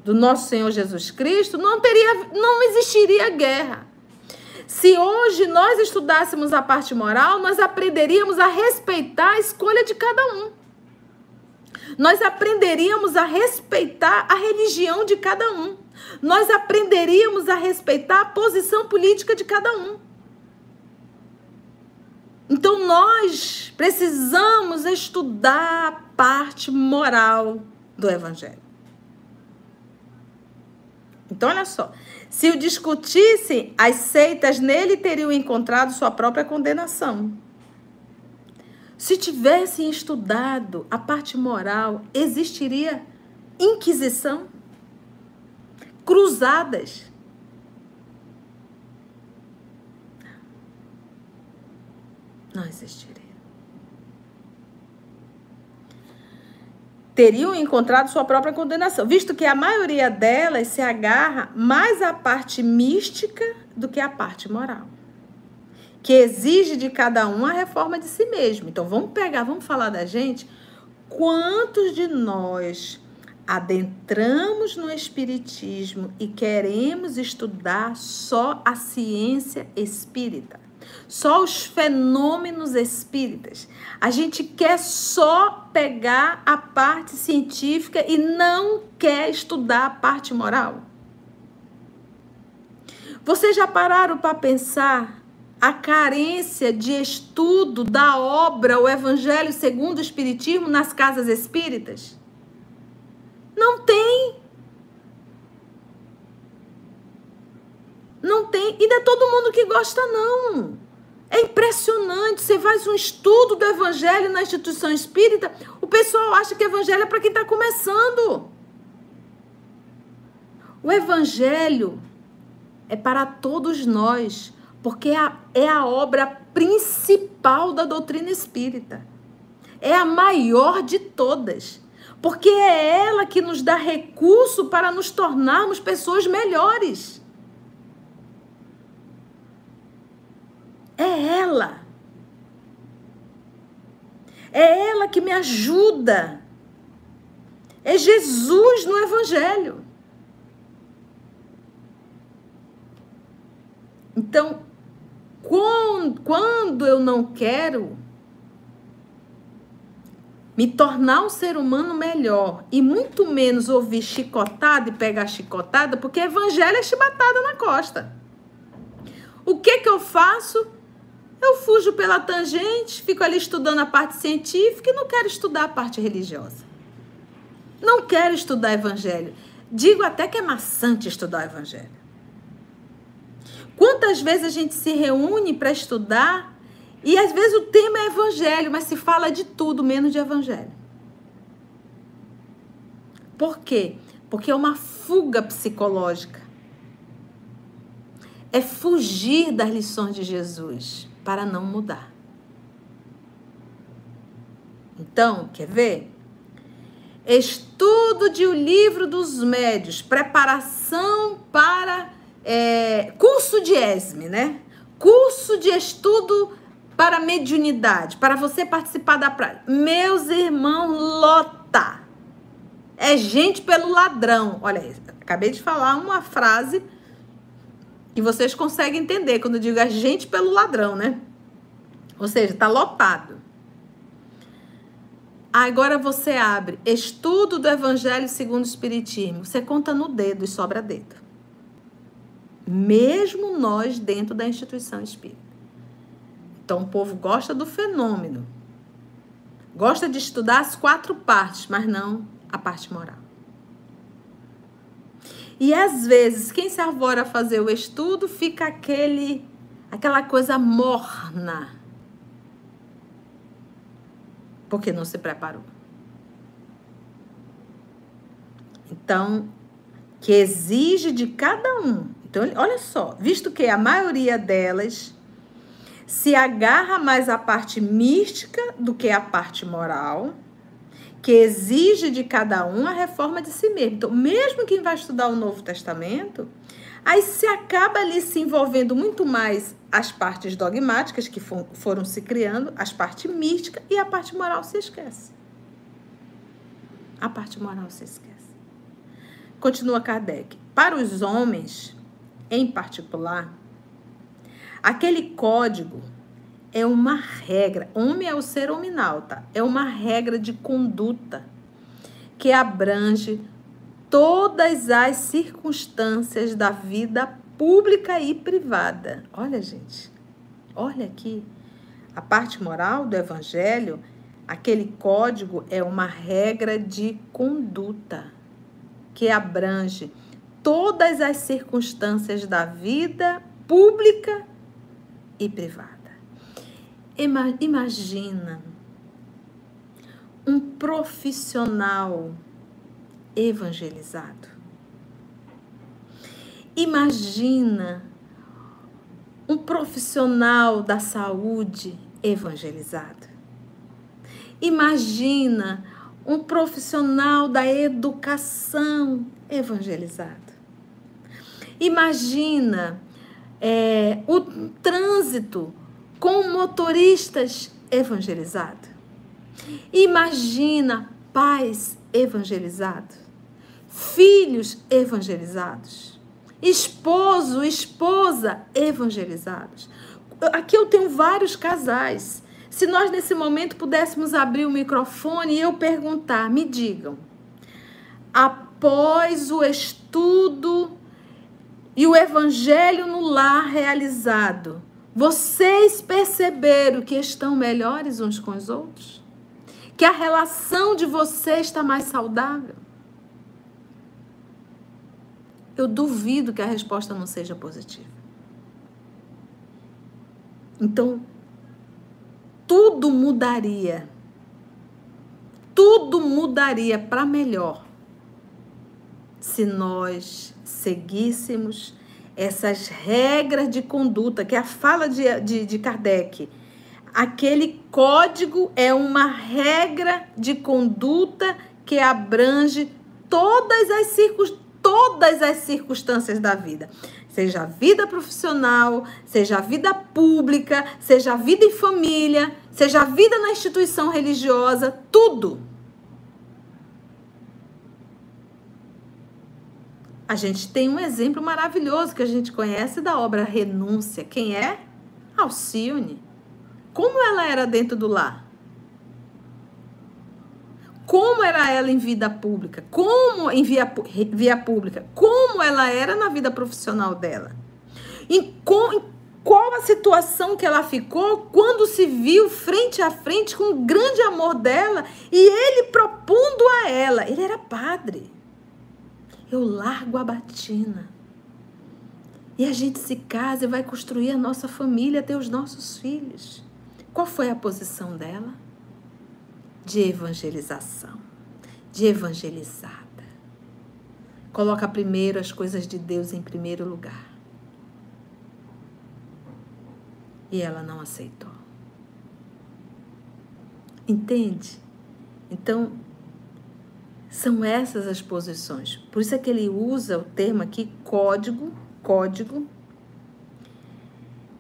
do nosso Senhor Jesus Cristo, não teria, não existiria guerra. Se hoje nós estudássemos a parte moral, nós aprenderíamos a respeitar a escolha de cada um nós aprenderíamos a respeitar a religião de cada um. Nós aprenderíamos a respeitar a posição política de cada um. Então nós precisamos estudar a parte moral do evangelho. Então olha só, se o discutissem, as seitas nele teriam encontrado sua própria condenação. Se tivessem estudado a parte moral, existiria inquisição? Cruzadas? Não existiria. Teriam encontrado sua própria condenação, visto que a maioria delas se agarra mais à parte mística do que à parte moral que exige de cada um a reforma de si mesmo. Então vamos pegar, vamos falar da gente. Quantos de nós adentramos no espiritismo e queremos estudar só a ciência espírita? Só os fenômenos espíritas. A gente quer só pegar a parte científica e não quer estudar a parte moral. Vocês já pararam para pensar a carência de estudo da obra O Evangelho segundo o Espiritismo nas casas espíritas? Não tem. Não tem. E não é todo mundo que gosta, não. É impressionante. Você faz um estudo do Evangelho na instituição espírita, o pessoal acha que Evangelho é para quem está começando. O Evangelho é para todos nós porque é a, obra principal da doutrina espírita. É a maior de todas. Porque é ela que nos dá recurso para nos tornarmos pessoas melhores. É ela. É ela que me ajuda. É Jesus no Evangelho. Então, quando eu não quero me tornar um ser humano melhor e muito menos ouvir chicotada e pegar chicotada, porque evangelho é chibatada na costa. O que que eu faço? Eu fujo pela tangente, fico ali estudando a parte científica e não quero estudar a parte religiosa. Não quero estudar evangelho. Digo até que é maçante estudar evangelho. Quantas vezes a gente se reúne para estudar e às vezes o tema é evangelho, mas se fala de tudo menos de evangelho. Por quê? Porque é uma fuga psicológica. É fugir das lições de Jesus para não mudar. Então, quer ver? Estudo de O Livro dos Médios, preparação para é, curso de ESME, né? Curso de estudo para mediunidade, para você participar da prática. Meus irmãos, lota. É gente pelo ladrão. Olha aí, acabei de falar uma frase que vocês conseguem entender quando eu digo é gente pelo ladrão, né? Ou seja, está lotado. Agora você abre estudo do Evangelho segundo o Espiritismo. Você conta no dedo e sobra dedo. Mesmo nós dentro da instituição espírita. Então o povo gosta do fenômeno. Gosta de estudar as quatro partes, mas não a parte moral. E às vezes, quem se arvora a fazer o estudo fica aquele aquela coisa morna. Porque não se preparou. Então, que exige de cada um. Então, olha só, visto que a maioria delas se agarra mais à parte mística do que à parte moral, que exige de cada um a reforma de si mesmo. Então, mesmo quem vai estudar o Novo Testamento, aí se acaba ali se envolvendo muito mais as partes dogmáticas que for, foram se criando, as partes místicas e a parte moral se esquece. A parte moral se esquece. Continua Kardec. Para os homens, em particular, aquele código é uma regra. Homem é o ser hominal, tá? É uma regra de conduta que abrange todas as circunstâncias da vida pública e privada. Olha, gente, olha aqui. A parte moral do evangelho, aquele código é uma regra de conduta que abrange todas as circunstâncias da vida pública e privada. Imagina um profissional evangelizado. Imagina um profissional da saúde evangelizado. Imagina um profissional da educação evangelizado. Imagina é, o trânsito com motoristas evangelizados. Imagina pais evangelizados, filhos evangelizados, esposo, esposa evangelizados. Aqui eu tenho vários casais. Se nós nesse momento pudéssemos abrir o microfone e eu perguntar, me digam, após o estudo e o evangelho no lar realizado, vocês perceberam que estão melhores uns com os outros? Que a relação de vocês está mais saudável? Eu duvido que a resposta não seja positiva. Então, tudo mudaria. Tudo mudaria para melhor se nós seguíssemos essas regras de conduta, que é a fala de, de, de Kardec. Aquele código é uma regra de conduta que abrange todas as, todas as circunstâncias da vida. Seja a vida profissional, seja a vida pública, seja a vida em família, seja a vida na instituição religiosa, tudo. A gente tem um exemplo maravilhoso que a gente conhece da obra Renúncia. Quem é? Alcione. Como ela era dentro do lar? Como era ela em vida pública? Como em via, via pública? Como ela era na vida profissional dela? Em, com, em qual a situação que ela ficou quando se viu frente a frente com o grande amor dela e ele propondo a ela. Ele era padre. Eu largo a batina. E a gente se casa e vai construir a nossa família, ter os nossos filhos. Qual foi a posição dela? De evangelização, de evangelizada. Coloca primeiro as coisas de Deus em primeiro lugar. E ela não aceitou. Entende? Então, são essas as posições. Por isso é que ele usa o termo aqui código código.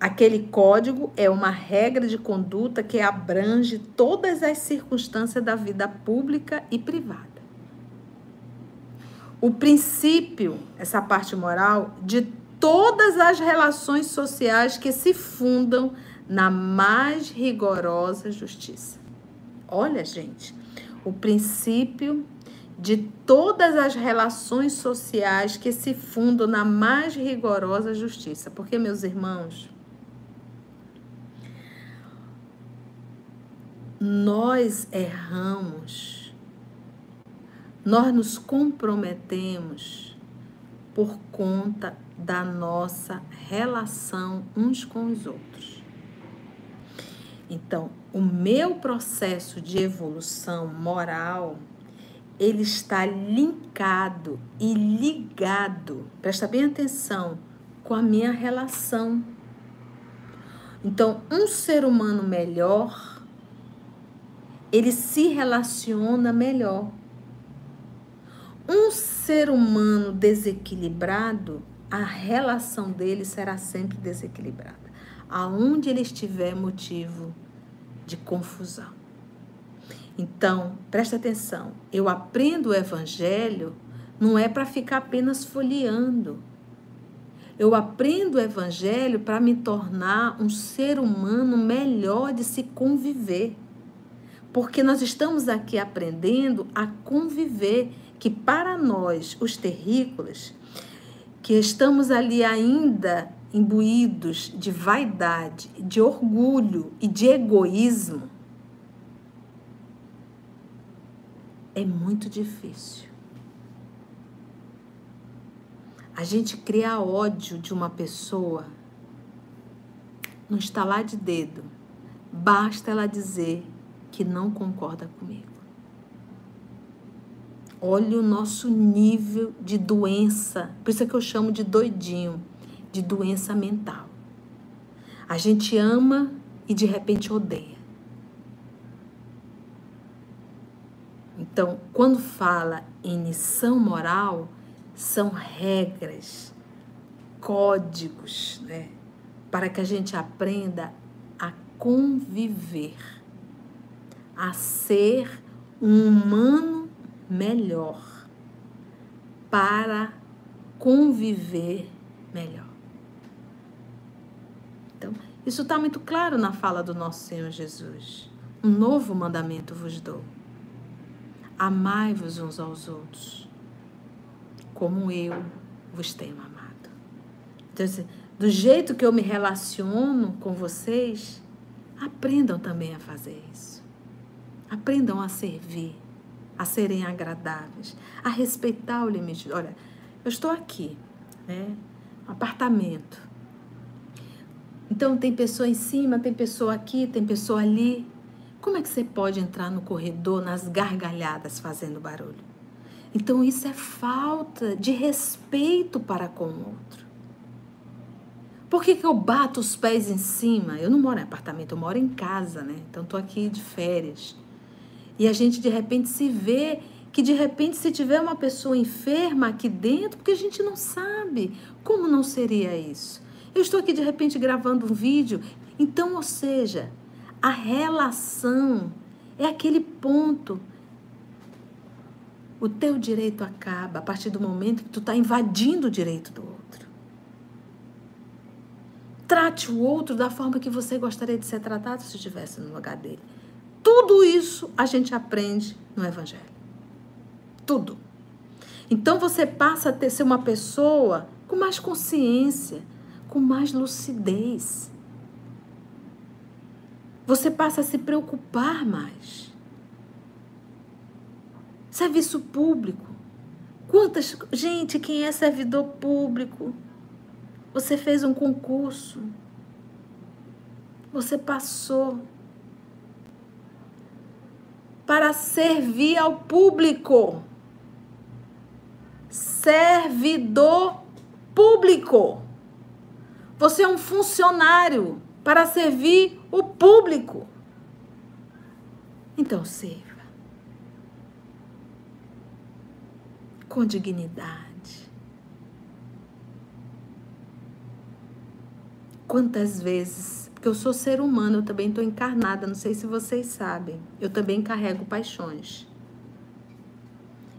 Aquele código é uma regra de conduta que abrange todas as circunstâncias da vida pública e privada. O princípio, essa parte moral, de todas as relações sociais que se fundam na mais rigorosa justiça. Olha, gente, o princípio de todas as relações sociais que se fundam na mais rigorosa justiça. Porque, meus irmãos, nós erramos, nós nos comprometemos por conta da nossa relação uns com os outros. Então, o meu processo de evolução moral ele está linkado e ligado, presta bem atenção, com a minha relação. Então, um ser humano melhor, ele se relaciona melhor. Um ser humano desequilibrado, a relação dele será sempre desequilibrada. Aonde ele estiver motivo de confusão. Então, presta atenção, eu aprendo o evangelho não é para ficar apenas folheando. Eu aprendo o evangelho para me tornar um ser humano melhor de se conviver. Porque nós estamos aqui aprendendo a conviver, que para nós, os terrícolas, que estamos ali ainda imbuídos de vaidade, de orgulho e de egoísmo, é muito difícil. A gente criar ódio de uma pessoa não está lá de dedo. Basta ela dizer que não concorda comigo. Olha o nosso nível de doença. Por isso é que eu chamo de doidinho, de doença mental. A gente ama e de repente odeia. Então, quando fala em missão moral, são regras, códigos, né? Para que a gente aprenda a conviver, a ser um humano melhor, para conviver melhor. Então, isso está muito claro na fala do nosso Senhor Jesus. Um novo mandamento vos dou Amai-vos uns aos outros, como eu vos tenho amado. Então, assim, do jeito que eu me relaciono com vocês, aprendam também a fazer isso. Aprendam a servir, a serem agradáveis, a respeitar o limite. Olha, eu estou aqui, né? Apartamento. Então tem pessoa em cima, tem pessoa aqui, tem pessoa ali. Como é que você pode entrar no corredor nas gargalhadas fazendo barulho? Então isso é falta de respeito para com o outro. Por que, que eu bato os pés em cima? Eu não moro em apartamento, eu moro em casa, né? Então estou aqui de férias. E a gente de repente se vê que de repente se tiver uma pessoa enferma aqui dentro, porque a gente não sabe como não seria isso. Eu estou aqui de repente gravando um vídeo, então, ou seja, a relação é aquele ponto. O teu direito acaba a partir do momento que tu está invadindo o direito do outro. Trate o outro da forma que você gostaria de ser tratado se estivesse no lugar dele. Tudo isso a gente aprende no Evangelho. Tudo. Então você passa a ter, ser uma pessoa com mais consciência, com mais lucidez. Você passa a se preocupar mais. Serviço público. Quantas. Gente, quem é servidor público? Você fez um concurso. Você passou para servir ao público. Servidor público. Você é um funcionário para servir o público. Então, sirva com dignidade. Quantas vezes, porque eu sou ser humano, eu também estou encarnada, não sei se vocês sabem, eu também carrego paixões.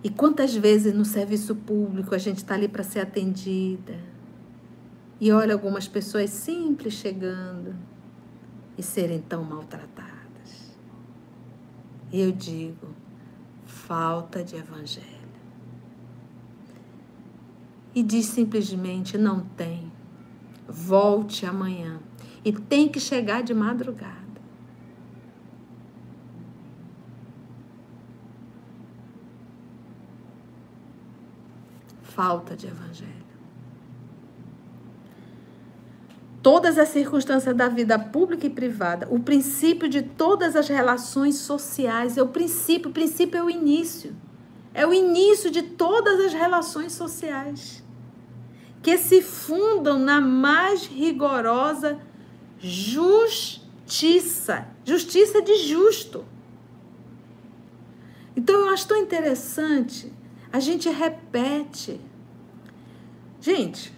E quantas vezes no serviço público a gente está ali para ser atendida e olha algumas pessoas simples chegando e serem tão maltratadas. Eu digo, falta de evangelho. E diz simplesmente: não tem. Volte amanhã. E tem que chegar de madrugada. Falta de evangelho. Todas as circunstâncias da vida pública e privada, o princípio de todas as relações sociais, é o princípio, o princípio é o início. É o início de todas as relações sociais que se fundam na mais rigorosa justiça, justiça de justo. Então eu acho tão interessante, a gente repete. Gente,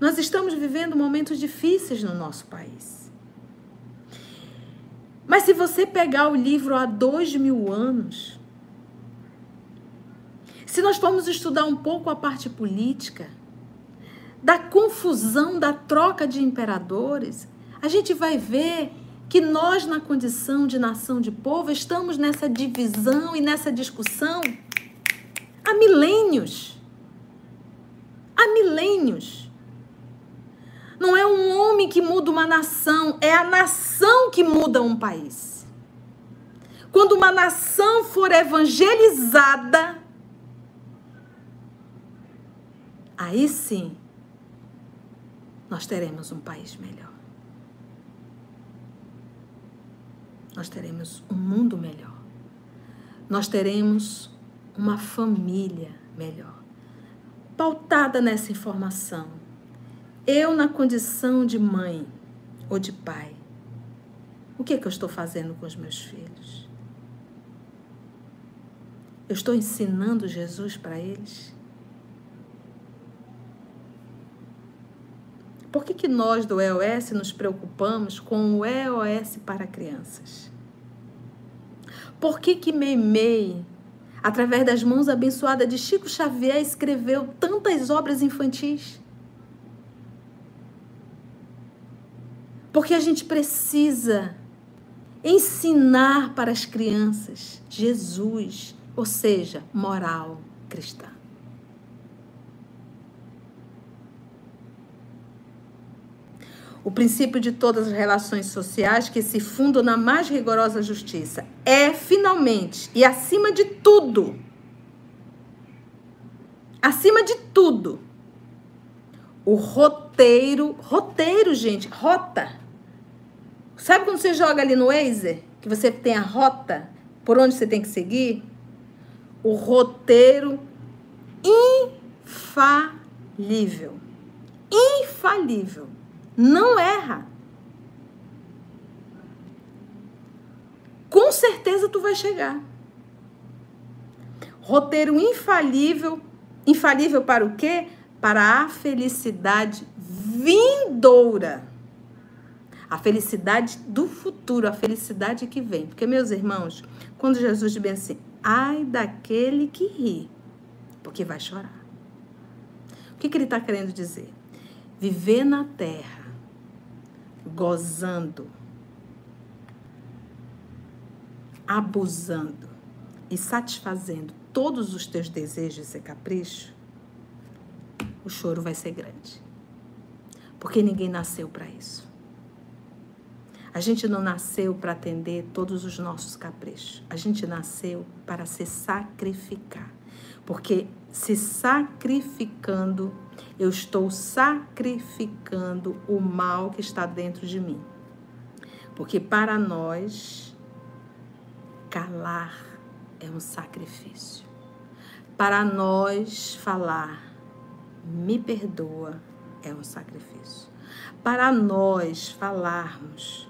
nós estamos vivendo momentos difíceis no nosso país. Mas se você pegar o livro há dois mil anos, se nós formos estudar um pouco a parte política, da confusão, da troca de imperadores, a gente vai ver que nós, na condição de nação de povo, estamos nessa divisão e nessa discussão há milênios. Há milênios. Não é um homem que muda uma nação, é a nação que muda um país. Quando uma nação for evangelizada, aí sim nós teremos um país melhor. Nós teremos um mundo melhor. Nós teremos uma família melhor. Pautada nessa informação, eu, na condição de mãe ou de pai, o que é que eu estou fazendo com os meus filhos? Eu estou ensinando Jesus para eles? Por que, que nós do EOS nos preocupamos com o EOS para crianças? Por que que Meimei, através das mãos abençoadas de Chico Xavier, escreveu tantas obras infantis? Porque a gente precisa ensinar para as crianças Jesus, ou seja, moral cristã. O princípio de todas as relações sociais que se fundam na mais rigorosa justiça é, finalmente e acima de tudo, acima de tudo, o roteiro, roteiro, gente, rota Sabe quando você joga ali no Waze, que você tem a rota por onde você tem que seguir? O roteiro infalível. Infalível. Não erra. Com certeza tu vai chegar. Roteiro infalível. Infalível para o quê? Para a felicidade vindoura a felicidade do futuro, a felicidade que vem. Porque, meus irmãos, quando Jesus diz assim, ai daquele que ri, porque vai chorar. O que, que ele está querendo dizer? Viver na terra, gozando, abusando e satisfazendo todos os teus desejos e caprichos, o choro vai ser grande. Porque ninguém nasceu para isso. A gente não nasceu para atender todos os nossos caprichos. A gente nasceu para se sacrificar. Porque se sacrificando, eu estou sacrificando o mal que está dentro de mim. Porque para nós, calar é um sacrifício. Para nós, falar, me perdoa, é um sacrifício. Para nós falarmos,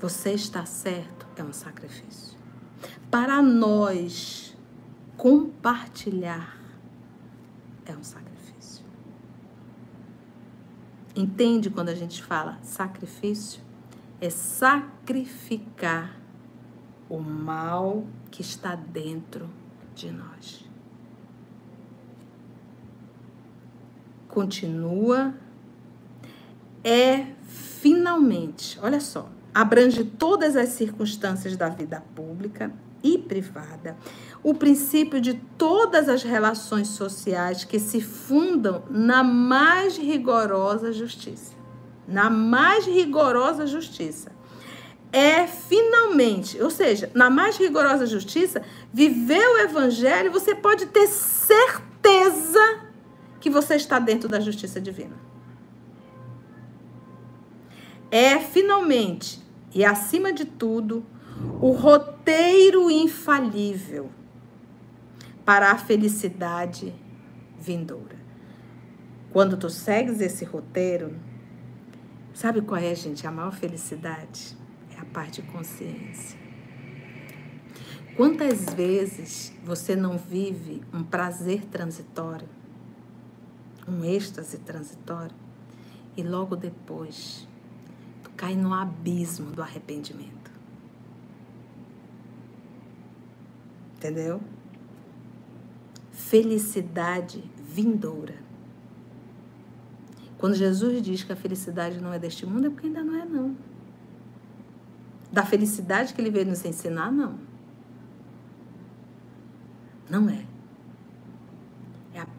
você está certo, é um sacrifício. Para nós compartilhar, é um sacrifício. Entende quando a gente fala sacrifício? É sacrificar o mal que está dentro de nós. Continua. É finalmente, olha só, abrange todas as circunstâncias da vida pública e privada, o princípio de todas as relações sociais que se fundam na mais rigorosa justiça. Na mais rigorosa justiça é finalmente, ou seja, na mais rigorosa justiça, viver o evangelho, você pode ter certeza que você está dentro da justiça divina. É finalmente e acima de tudo o roteiro infalível para a felicidade vindoura. Quando tu segues esse roteiro, sabe qual é, gente, a maior felicidade? a paz de consciência. Quantas vezes você não vive um prazer transitório, um êxtase transitório, e logo depois tu cai no abismo do arrependimento? Entendeu? Felicidade vindoura. Quando Jesus diz que a felicidade não é deste mundo, é porque ainda não é, não da felicidade que ele veio nos ensinar, não. Não é.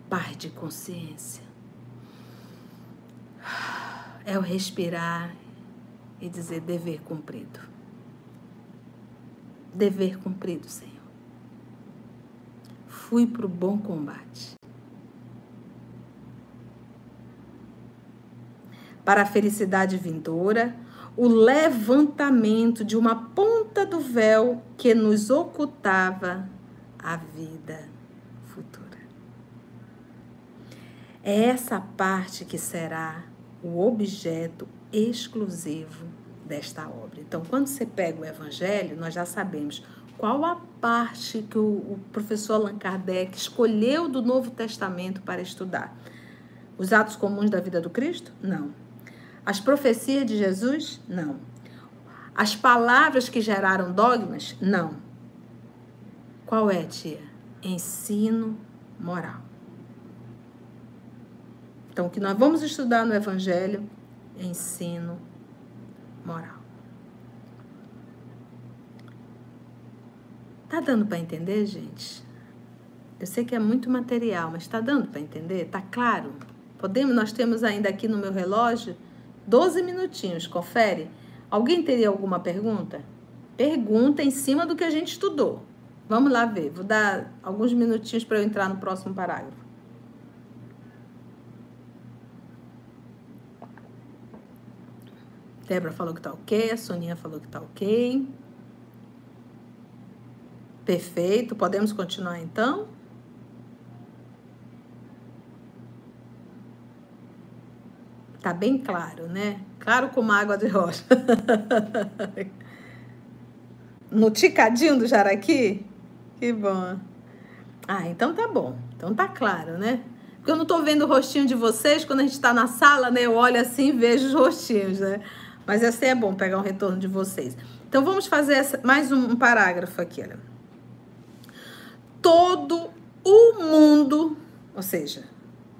Paz de consciência. É o respirar e dizer dever cumprido. Dever cumprido, Senhor. Fui para o bom combate. Para a felicidade vindoura, o levantamento de uma ponta do véu que nos ocultava a vida É essa parte que será o objeto exclusivo desta obra. Então, quando você pega o Evangelho, nós já sabemos qual a parte que o, professor Allan Kardec escolheu do Novo Testamento para estudar. Os atos comuns da vida do Cristo? Não. As profecias de Jesus? Não. As palavras que geraram dogmas? Não. Qual é, tia? Ensino moral. Então, o que nós vamos estudar no Evangelho é ensino moral. Tá dando para entender, gente? Eu sei que é muito material, mas está dando para entender? Tá claro? Podemos? Nós temos ainda aqui no meu relógio 12 minutinhos, confere. Alguém teria alguma pergunta? Pergunta em cima do que a gente estudou. Vamos lá ver. Vou dar alguns minutinhos para eu entrar no próximo parágrafo. Débora falou que tá ok, a Soninha falou que tá ok. Perfeito. Podemos continuar então? Tá bem claro, né? Claro como água de rocha. no ticadinho do jaraqui? Que bom. Ah, então tá bom. Então tá claro, né? Porque eu não tô vendo o rostinho de vocês quando a gente tá na sala, né? Eu olho assim e vejo os rostinhos, né? Mas assim é bom pegar um retorno de vocês. Então vamos fazer essa, mais um, um parágrafo aqui, olha. Todo o mundo, ou seja,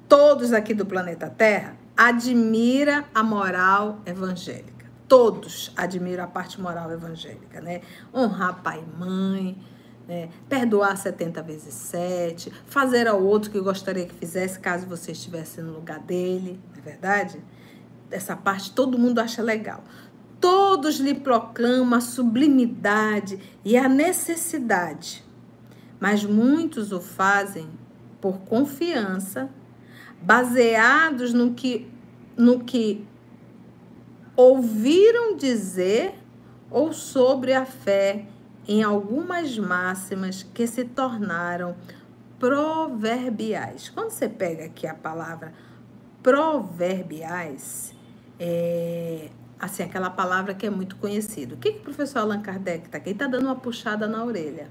todos aqui do planeta Terra, admira a moral evangélica. Todos admiram a parte moral evangélica, né? Honrar pai e mãe, né? perdoar 70 vezes 7, fazer ao outro que gostaria que fizesse caso você estivesse no lugar dele, não é verdade? Essa parte todo mundo acha legal. Todos lhe proclamam a sublimidade e a necessidade, mas muitos o fazem por confiança, baseados no que, no que ouviram dizer ou sobre a fé em algumas máximas que se tornaram proverbiais. Quando você pega aqui a palavra proverbiais, é assim aquela palavra que é muito conhecida. O que, que o professor Allan Kardec está aqui? Ele está dando uma puxada na orelha.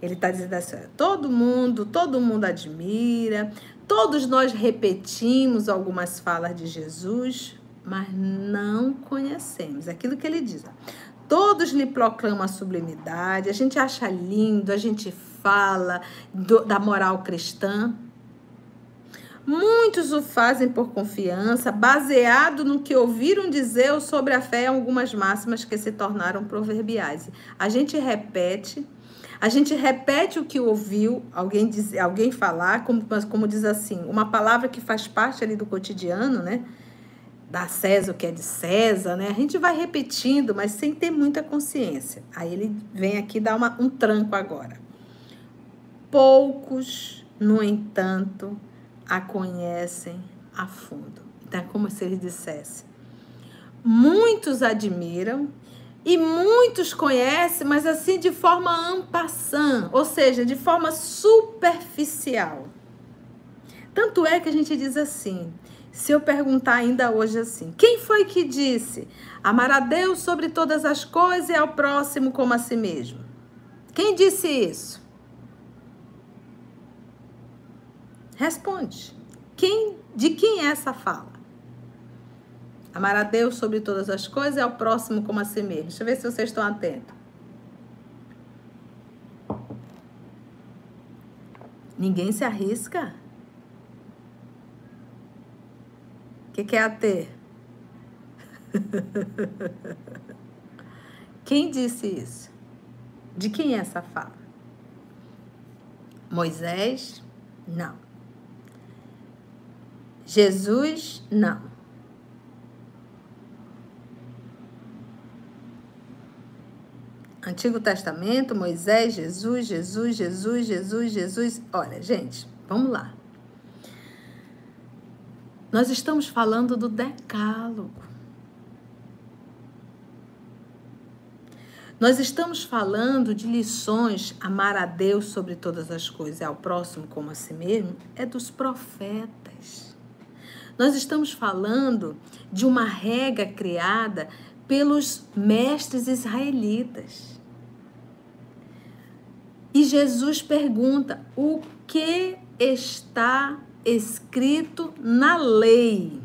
Ele está dizendo assim: todo mundo, todo mundo admira, todos nós repetimos algumas falas de Jesus, mas não conhecemos. Aquilo que ele diz. Todos lhe proclamam a sublimidade, a gente acha lindo, a gente fala do, da moral cristã. Muitos o fazem por confiança, baseado no que ouviram dizer sobre a fé algumas máximas que se tornaram proverbiais. A gente repete, a gente repete o que ouviu alguém dizer, alguém falar, como, como diz assim, uma palavra que faz parte ali do cotidiano, né? da César o que é de César, né? A gente vai repetindo, mas sem ter muita consciência. Aí ele vem aqui dar uma, um tranco agora. Poucos, no entanto, a conhecem a fundo. Então é como se ele dissesse: muitos admiram e muitos conhecem, mas assim de forma ampassã, ou seja, de forma superficial. Tanto é que a gente diz assim: se eu perguntar ainda hoje assim, quem foi que disse amar a Deus sobre todas as coisas e ao próximo como a si mesmo? Quem disse isso? Responde. Quem, de quem é essa fala? Amar a Deus sobre todas as coisas e ao próximo como a si mesmo. Deixa eu ver se vocês estão atentos. Ninguém se arrisca? O que, que é AT? Quem disse isso? De quem é essa fala? Moisés? Não. Jesus? Não. Antigo Testamento, Moisés, Jesus, Jesus, Jesus, Jesus, Jesus. Olha, gente, vamos lá. Nós estamos falando do decálogo. Nós estamos falando de lições, amar a Deus sobre todas as coisas e ao próximo como a si mesmo, é dos profetas. Nós estamos falando de uma regra criada pelos mestres israelitas. E Jesus pergunta: o que está escrito na lei.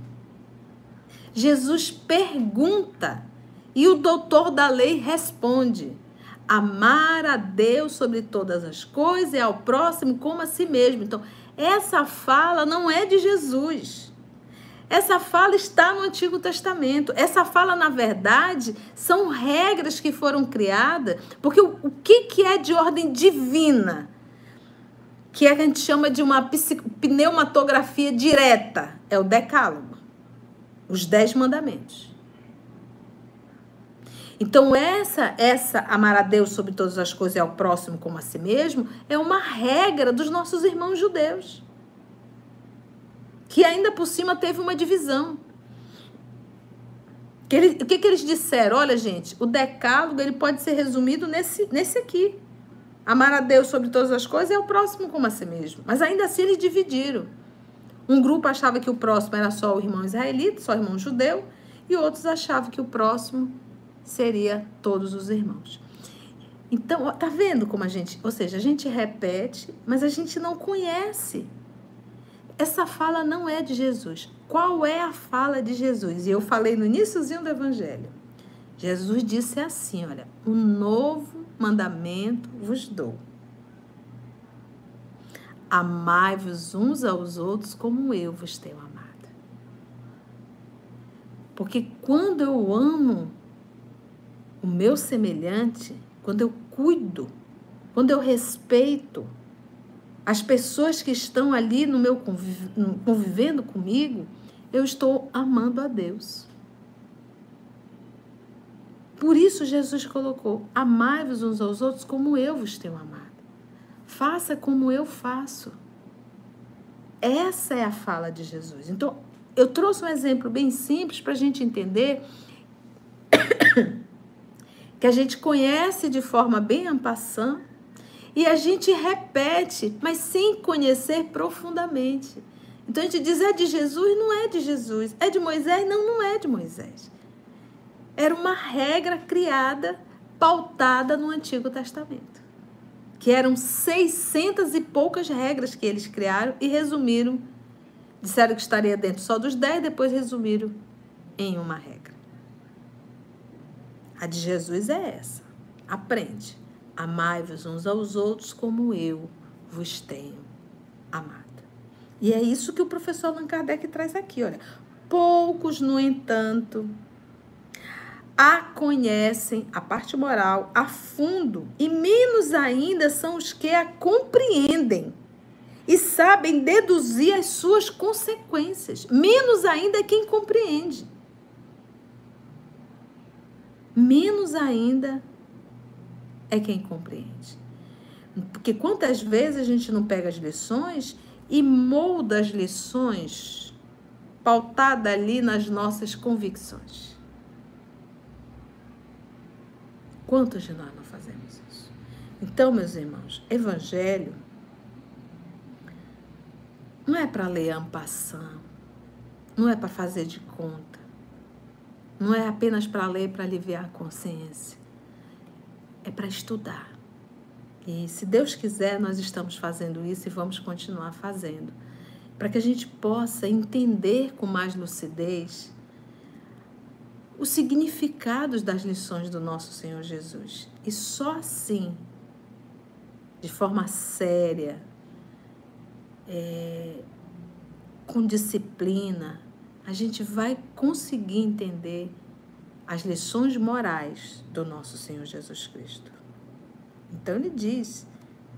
Jesus pergunta e o doutor da lei responde: amar a Deus sobre todas as coisas e ao próximo como a si mesmo. Então, essa fala não é de Jesus. Essa fala está no Antigo Testamento. Essa fala, na verdade, são regras que foram criadas, porque o, o que, que é de ordem divina? que a gente chama de uma pneumatografia direta, é o decálogo, os dez mandamentos. Então essa essa amar a Deus sobre todas as coisas e ao próximo como a si mesmo é uma regra dos nossos irmãos judeus. Que ainda por cima teve uma divisão. Que ele, o que, que eles disseram? Olha, gente, o decálogo ele pode ser resumido nesse, nesse aqui. Amar a Deus sobre todas as coisas é o próximo como a si mesmo. Mas ainda assim eles dividiram. Um grupo achava que o próximo era só o irmão israelita, só o irmão judeu, e outros achavam que o próximo seria todos os irmãos. Então, tá vendo como a gente, ou seja, a gente repete, mas a gente não conhece. Essa fala não é de Jesus. Qual é a fala de Jesus? E eu falei no iníciozinho do evangelho. Jesus disse assim, olha, um novo mandamento vos dou. Amai-vos uns aos outros como eu vos tenho amado. Porque quando eu amo o meu semelhante, quando eu cuido, quando eu respeito as pessoas que estão ali no meu convivendo comigo, eu estou amando a Deus. Por isso Jesus colocou: amai-vos uns aos outros como eu vos tenho amado. Faça como eu faço. Essa é a fala de Jesus. Então, eu trouxe um exemplo bem simples para a gente entender que a gente conhece de forma bem ampassã e a gente repete, mas sem conhecer profundamente. Então a gente diz é de Jesus, não é de Jesus. É de Moisés? Não, não é de Moisés. Era uma regra criada, pautada no Antigo Testamento. Que eram 600 e poucas regras que eles criaram e resumiram. Disseram que estaria dentro só dos 10, depois resumiram em uma regra. A de Jesus é essa. Aprende. Amai-vos uns aos outros como eu vos tenho amado. E é isso que o professor Allan Kardec traz aqui, olha. Poucos, no entanto, a conhecem, a parte moral, a fundo, e menos ainda são os que a compreendem e sabem deduzir as suas consequências. Menos ainda quem compreende. Menos ainda é quem compreende. Porque quantas vezes a gente não pega as lições e molda as lições pautada ali nas nossas convicções. Quantos de nós não fazemos isso? Então, meus irmãos, evangelho não é para ler ampassão, não é para fazer de conta, não é apenas para ler para aliviar a consciência é para estudar. E se Deus quiser, nós estamos fazendo isso e vamos continuar fazendo. Para que a gente possa entender com mais lucidez os significados das lições do nosso Senhor Jesus. E só assim, de forma séria, é, com disciplina, a gente vai conseguir entender as lições morais do nosso Senhor Jesus Cristo. Então ele diz,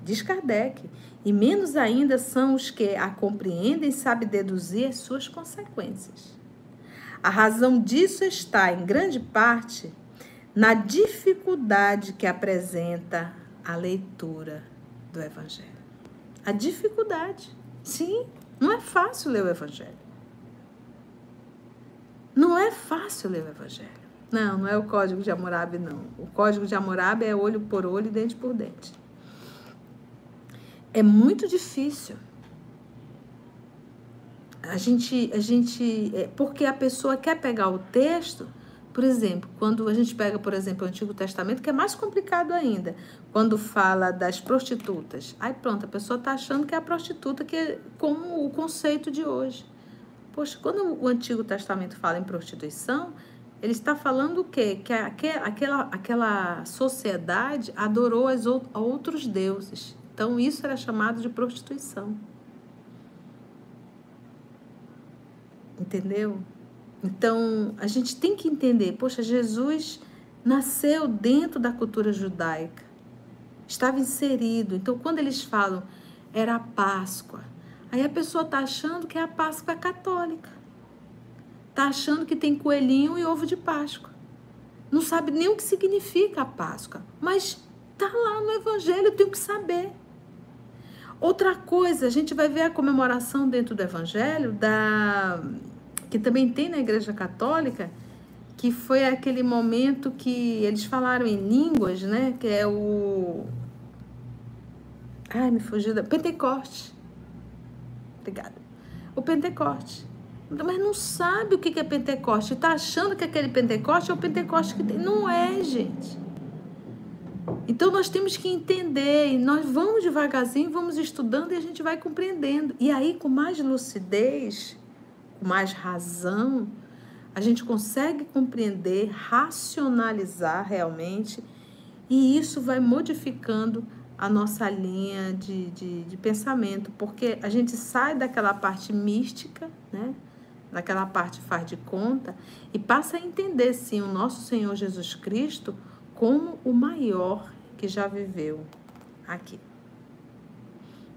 diz Kardec, e menos ainda são os que a compreendem e sabem deduzir as suas consequências. A razão disso está, em grande parte, na dificuldade que apresenta a leitura do Evangelho. A dificuldade. Sim, não é fácil ler o Evangelho. Não é fácil ler o Evangelho. Não, não é o código de Hammurabi, não. O código de Hammurabi é olho por olho e dente por dente. É muito difícil. A gente, a gente, é, porque a pessoa quer pegar o texto, por exemplo, quando a gente pega, por exemplo, o Antigo Testamento, que é mais complicado ainda, quando fala das prostitutas. Aí pronto, a pessoa está achando que é a prostituta que é como o conceito de hoje. Poxa, quando o Antigo Testamento fala em prostituição, ele está falando o quê? Que aquela, aquela sociedade adorou as outros deuses. Então, isso era chamado de prostituição. Entendeu? Então, a gente tem que entender, poxa, Jesus nasceu dentro da cultura judaica. Estava inserido. Então, quando eles falam era a Páscoa, aí a pessoa está achando que é a Páscoa católica está achando que tem coelhinho e ovo de Páscoa. Não sabe nem o que significa a Páscoa, mas está lá no Evangelho, tem que saber. Outra coisa, a gente vai ver a comemoração dentro do Evangelho, da que também tem na Igreja Católica, que foi aquele momento que eles falaram em línguas, né? Que é o. Ai, me fugiu da. Pentecoste. Obrigada. O Pentecoste. Mas não sabe o que é Pentecoste. Está achando que aquele Pentecoste é o Pentecoste que tem. Não é, gente. Então nós temos que entender, e nós vamos devagarzinho, vamos estudando e a gente vai compreendendo. E aí, com mais lucidez, com mais razão, a gente consegue compreender, racionalizar realmente, e isso vai modificando a nossa linha de, de, de pensamento, porque a gente sai daquela parte mística, né? Naquela parte faz de conta, e passa a entender, sim, o nosso Senhor Jesus Cristo como o maior que já viveu aqui.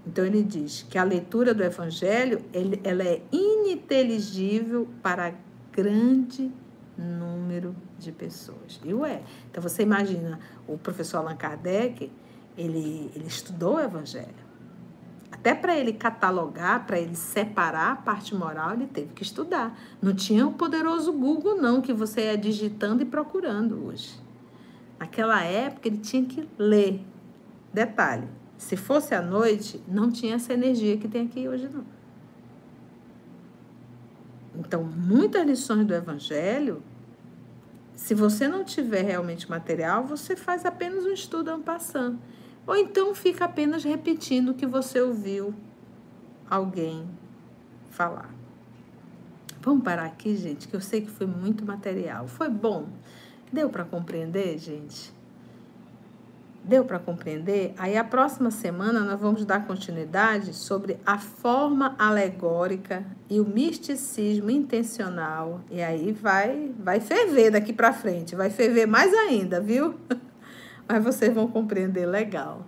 Então ele diz que a leitura do Evangelho ele, ela é ininteligível para grande número de pessoas. E ué, então você imagina o professor Allan Kardec, ele, ele estudou o Evangelho. Até para ele catalogar, para ele separar a parte moral, ele teve que estudar. Não tinha o poderoso Google, não, que você é digitando e procurando hoje. Naquela época, ele tinha que ler. Detalhe: se fosse à noite, não tinha essa energia que tem aqui hoje, não. Então, muitas lições do Evangelho, se você não tiver realmente material, você faz apenas um estudo en passant. Ou então fica apenas repetindo o que você ouviu alguém falar. Vamos parar aqui, gente, que eu sei que foi muito material. Foi bom? Deu para compreender, gente? Deu para compreender? Aí a próxima semana nós vamos dar continuidade sobre a forma alegórica e o misticismo intencional. E aí vai vai ferver daqui para frente, vai ferver mais ainda, viu? Mas vocês vão compreender legal.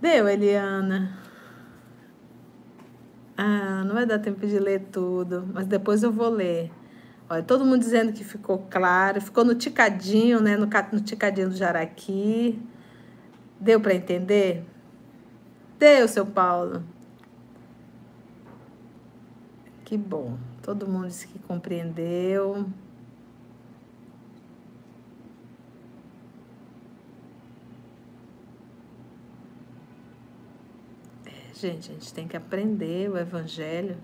Deu, Eliana. Ah, não vai dar tempo de ler tudo, mas depois eu vou ler. Olha, todo mundo dizendo que ficou claro, ficou no ticadinho, né? No, no ticadinho do jaraqui. Deu para entender? Deu, seu Paulo. Que bom. Todo mundo disse que compreendeu. Gente, a gente tem que aprender o evangelho.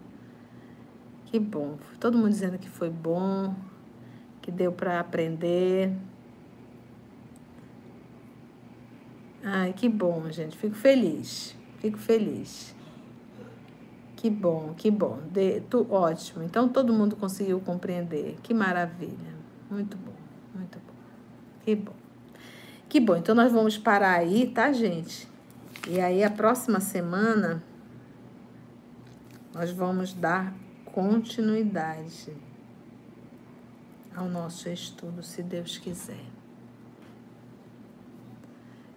Que bom. Todo mundo dizendo que foi bom, que deu para aprender. Ai, que bom, gente. Fico feliz. Fico feliz. Que bom, que bom. De, tu, ótimo. Então todo mundo conseguiu compreender. Que maravilha. Muito bom, muito bom. Que bom. Que bom. Então nós vamos parar aí, tá, gente? E aí, a próxima semana, nós vamos dar continuidade ao nosso estudo, se Deus quiser.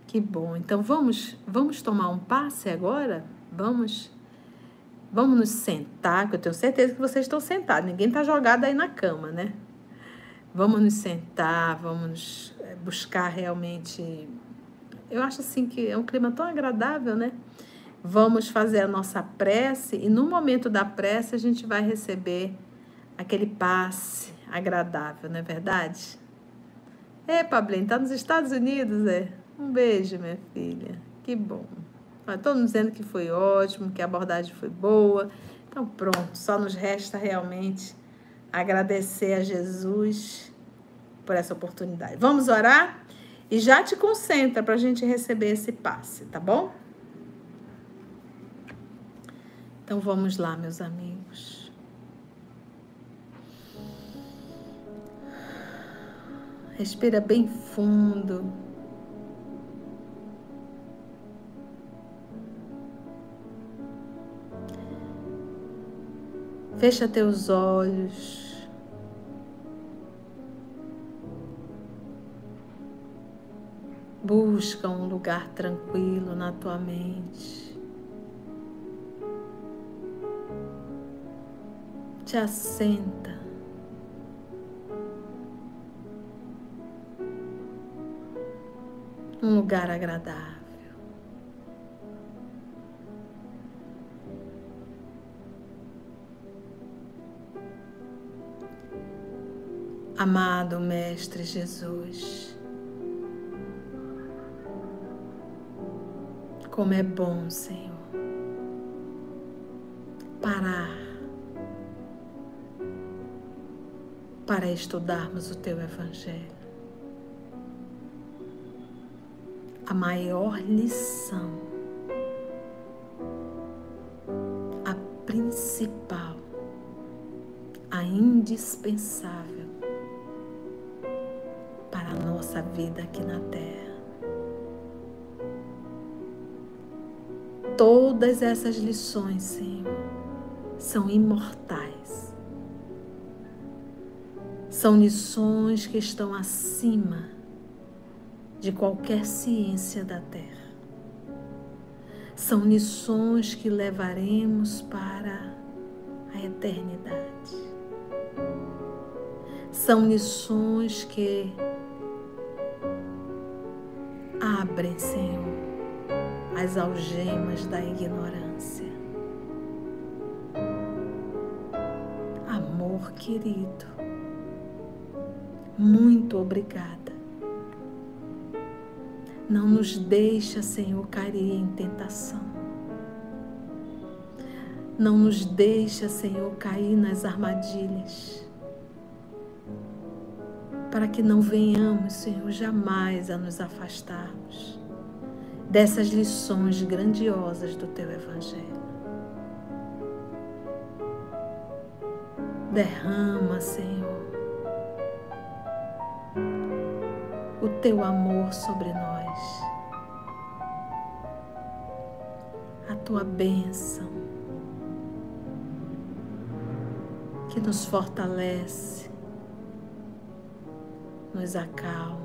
Que bom. Então vamos, vamos tomar um passe agora? Vamos Vamos nos sentar, que eu tenho certeza que vocês estão sentados. Ninguém está jogado aí na cama, né? Vamos nos sentar, vamos eh, buscar realmente eu acho assim que é um clima tão agradável, né? Vamos fazer a nossa prece e no momento da prece a gente vai receber aquele passe agradável, não é verdade? É, Pablinho, tá nos Estados Unidos, é? Um beijo, minha filha. Que bom. Estou dizendo que foi ótimo, que a abordagem foi boa. Então, pronto, só nos resta realmente agradecer a Jesus por essa oportunidade. Vamos orar? E já te concentra para a gente receber esse passe, tá bom? Então vamos lá, meus amigos. Respira bem fundo. Fecha teus olhos. Busca um lugar tranquilo na tua mente. Te assenta. Um lugar agradável. Amado Mestre Jesus, Como é bom, Senhor, parar. Para estudarmos o Teu Evangelho. A maior lição, a principal, a indispensável. Para a nossa vida aqui na Terra. Todas essas lições, Senhor, são imortais. São lições que estão acima de qualquer ciência da Terra. São lições que levaremos para a eternidade. São lições que abrem, Senhor, as algemas da ignorância. Amor querido, muito obrigada. Não nos deixa, Senhor, cair em tentação. Não nos deixa, Senhor, cair nas armadilhas. Para que não venhamos, Senhor, jamais a nos afastarmos dessas lições grandiosas do Teu Evangelho. Derrama, Senhor, o Teu amor sobre nós, a Tua bênção que nos fortalece, nos acalma,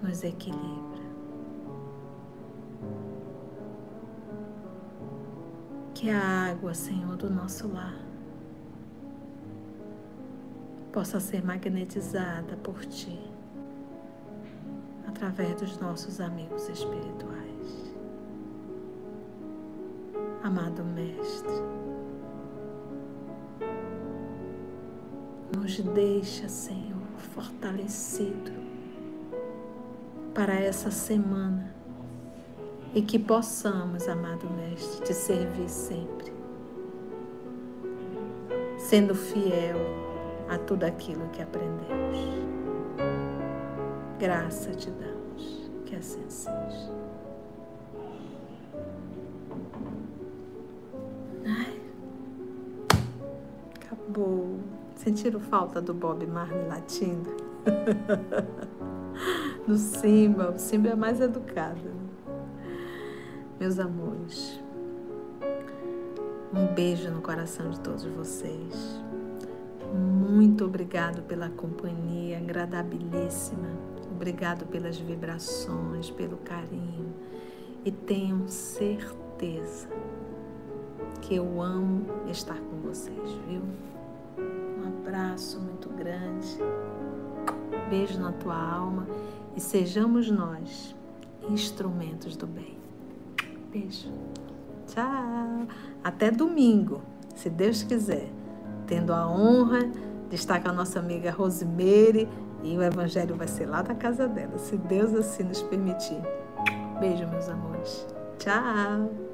nos equilibra. Que a água, Senhor, do nosso lar possa ser magnetizada por Ti através dos nossos amigos espirituais. Amado Mestre, nos deixa, Senhor, fortalecido para essa semana e que possamos, amado Mestre, te servir sempre, sendo fiel a tudo aquilo que aprendemos. Graça te damos, que assim seja. Acabou. Sentiram falta do Bob Marley latindo? no Simba, o Simba é mais educado. Meus amores, um beijo no coração de todos vocês. Muito obrigado pela companhia agradabilíssima. Obrigado pelas vibrações, pelo carinho. E tenham certeza que eu amo estar com vocês, viu? Um abraço muito grande. Beijo na tua alma e sejamos nós instrumentos do bem. Beijo. Tchau. Até domingo, se Deus quiser. Tendo a honra de estar com a nossa amiga Rosemary e o evangelho vai ser lá da casa dela, se Deus assim nos permitir. Beijo, meus amores. Tchau.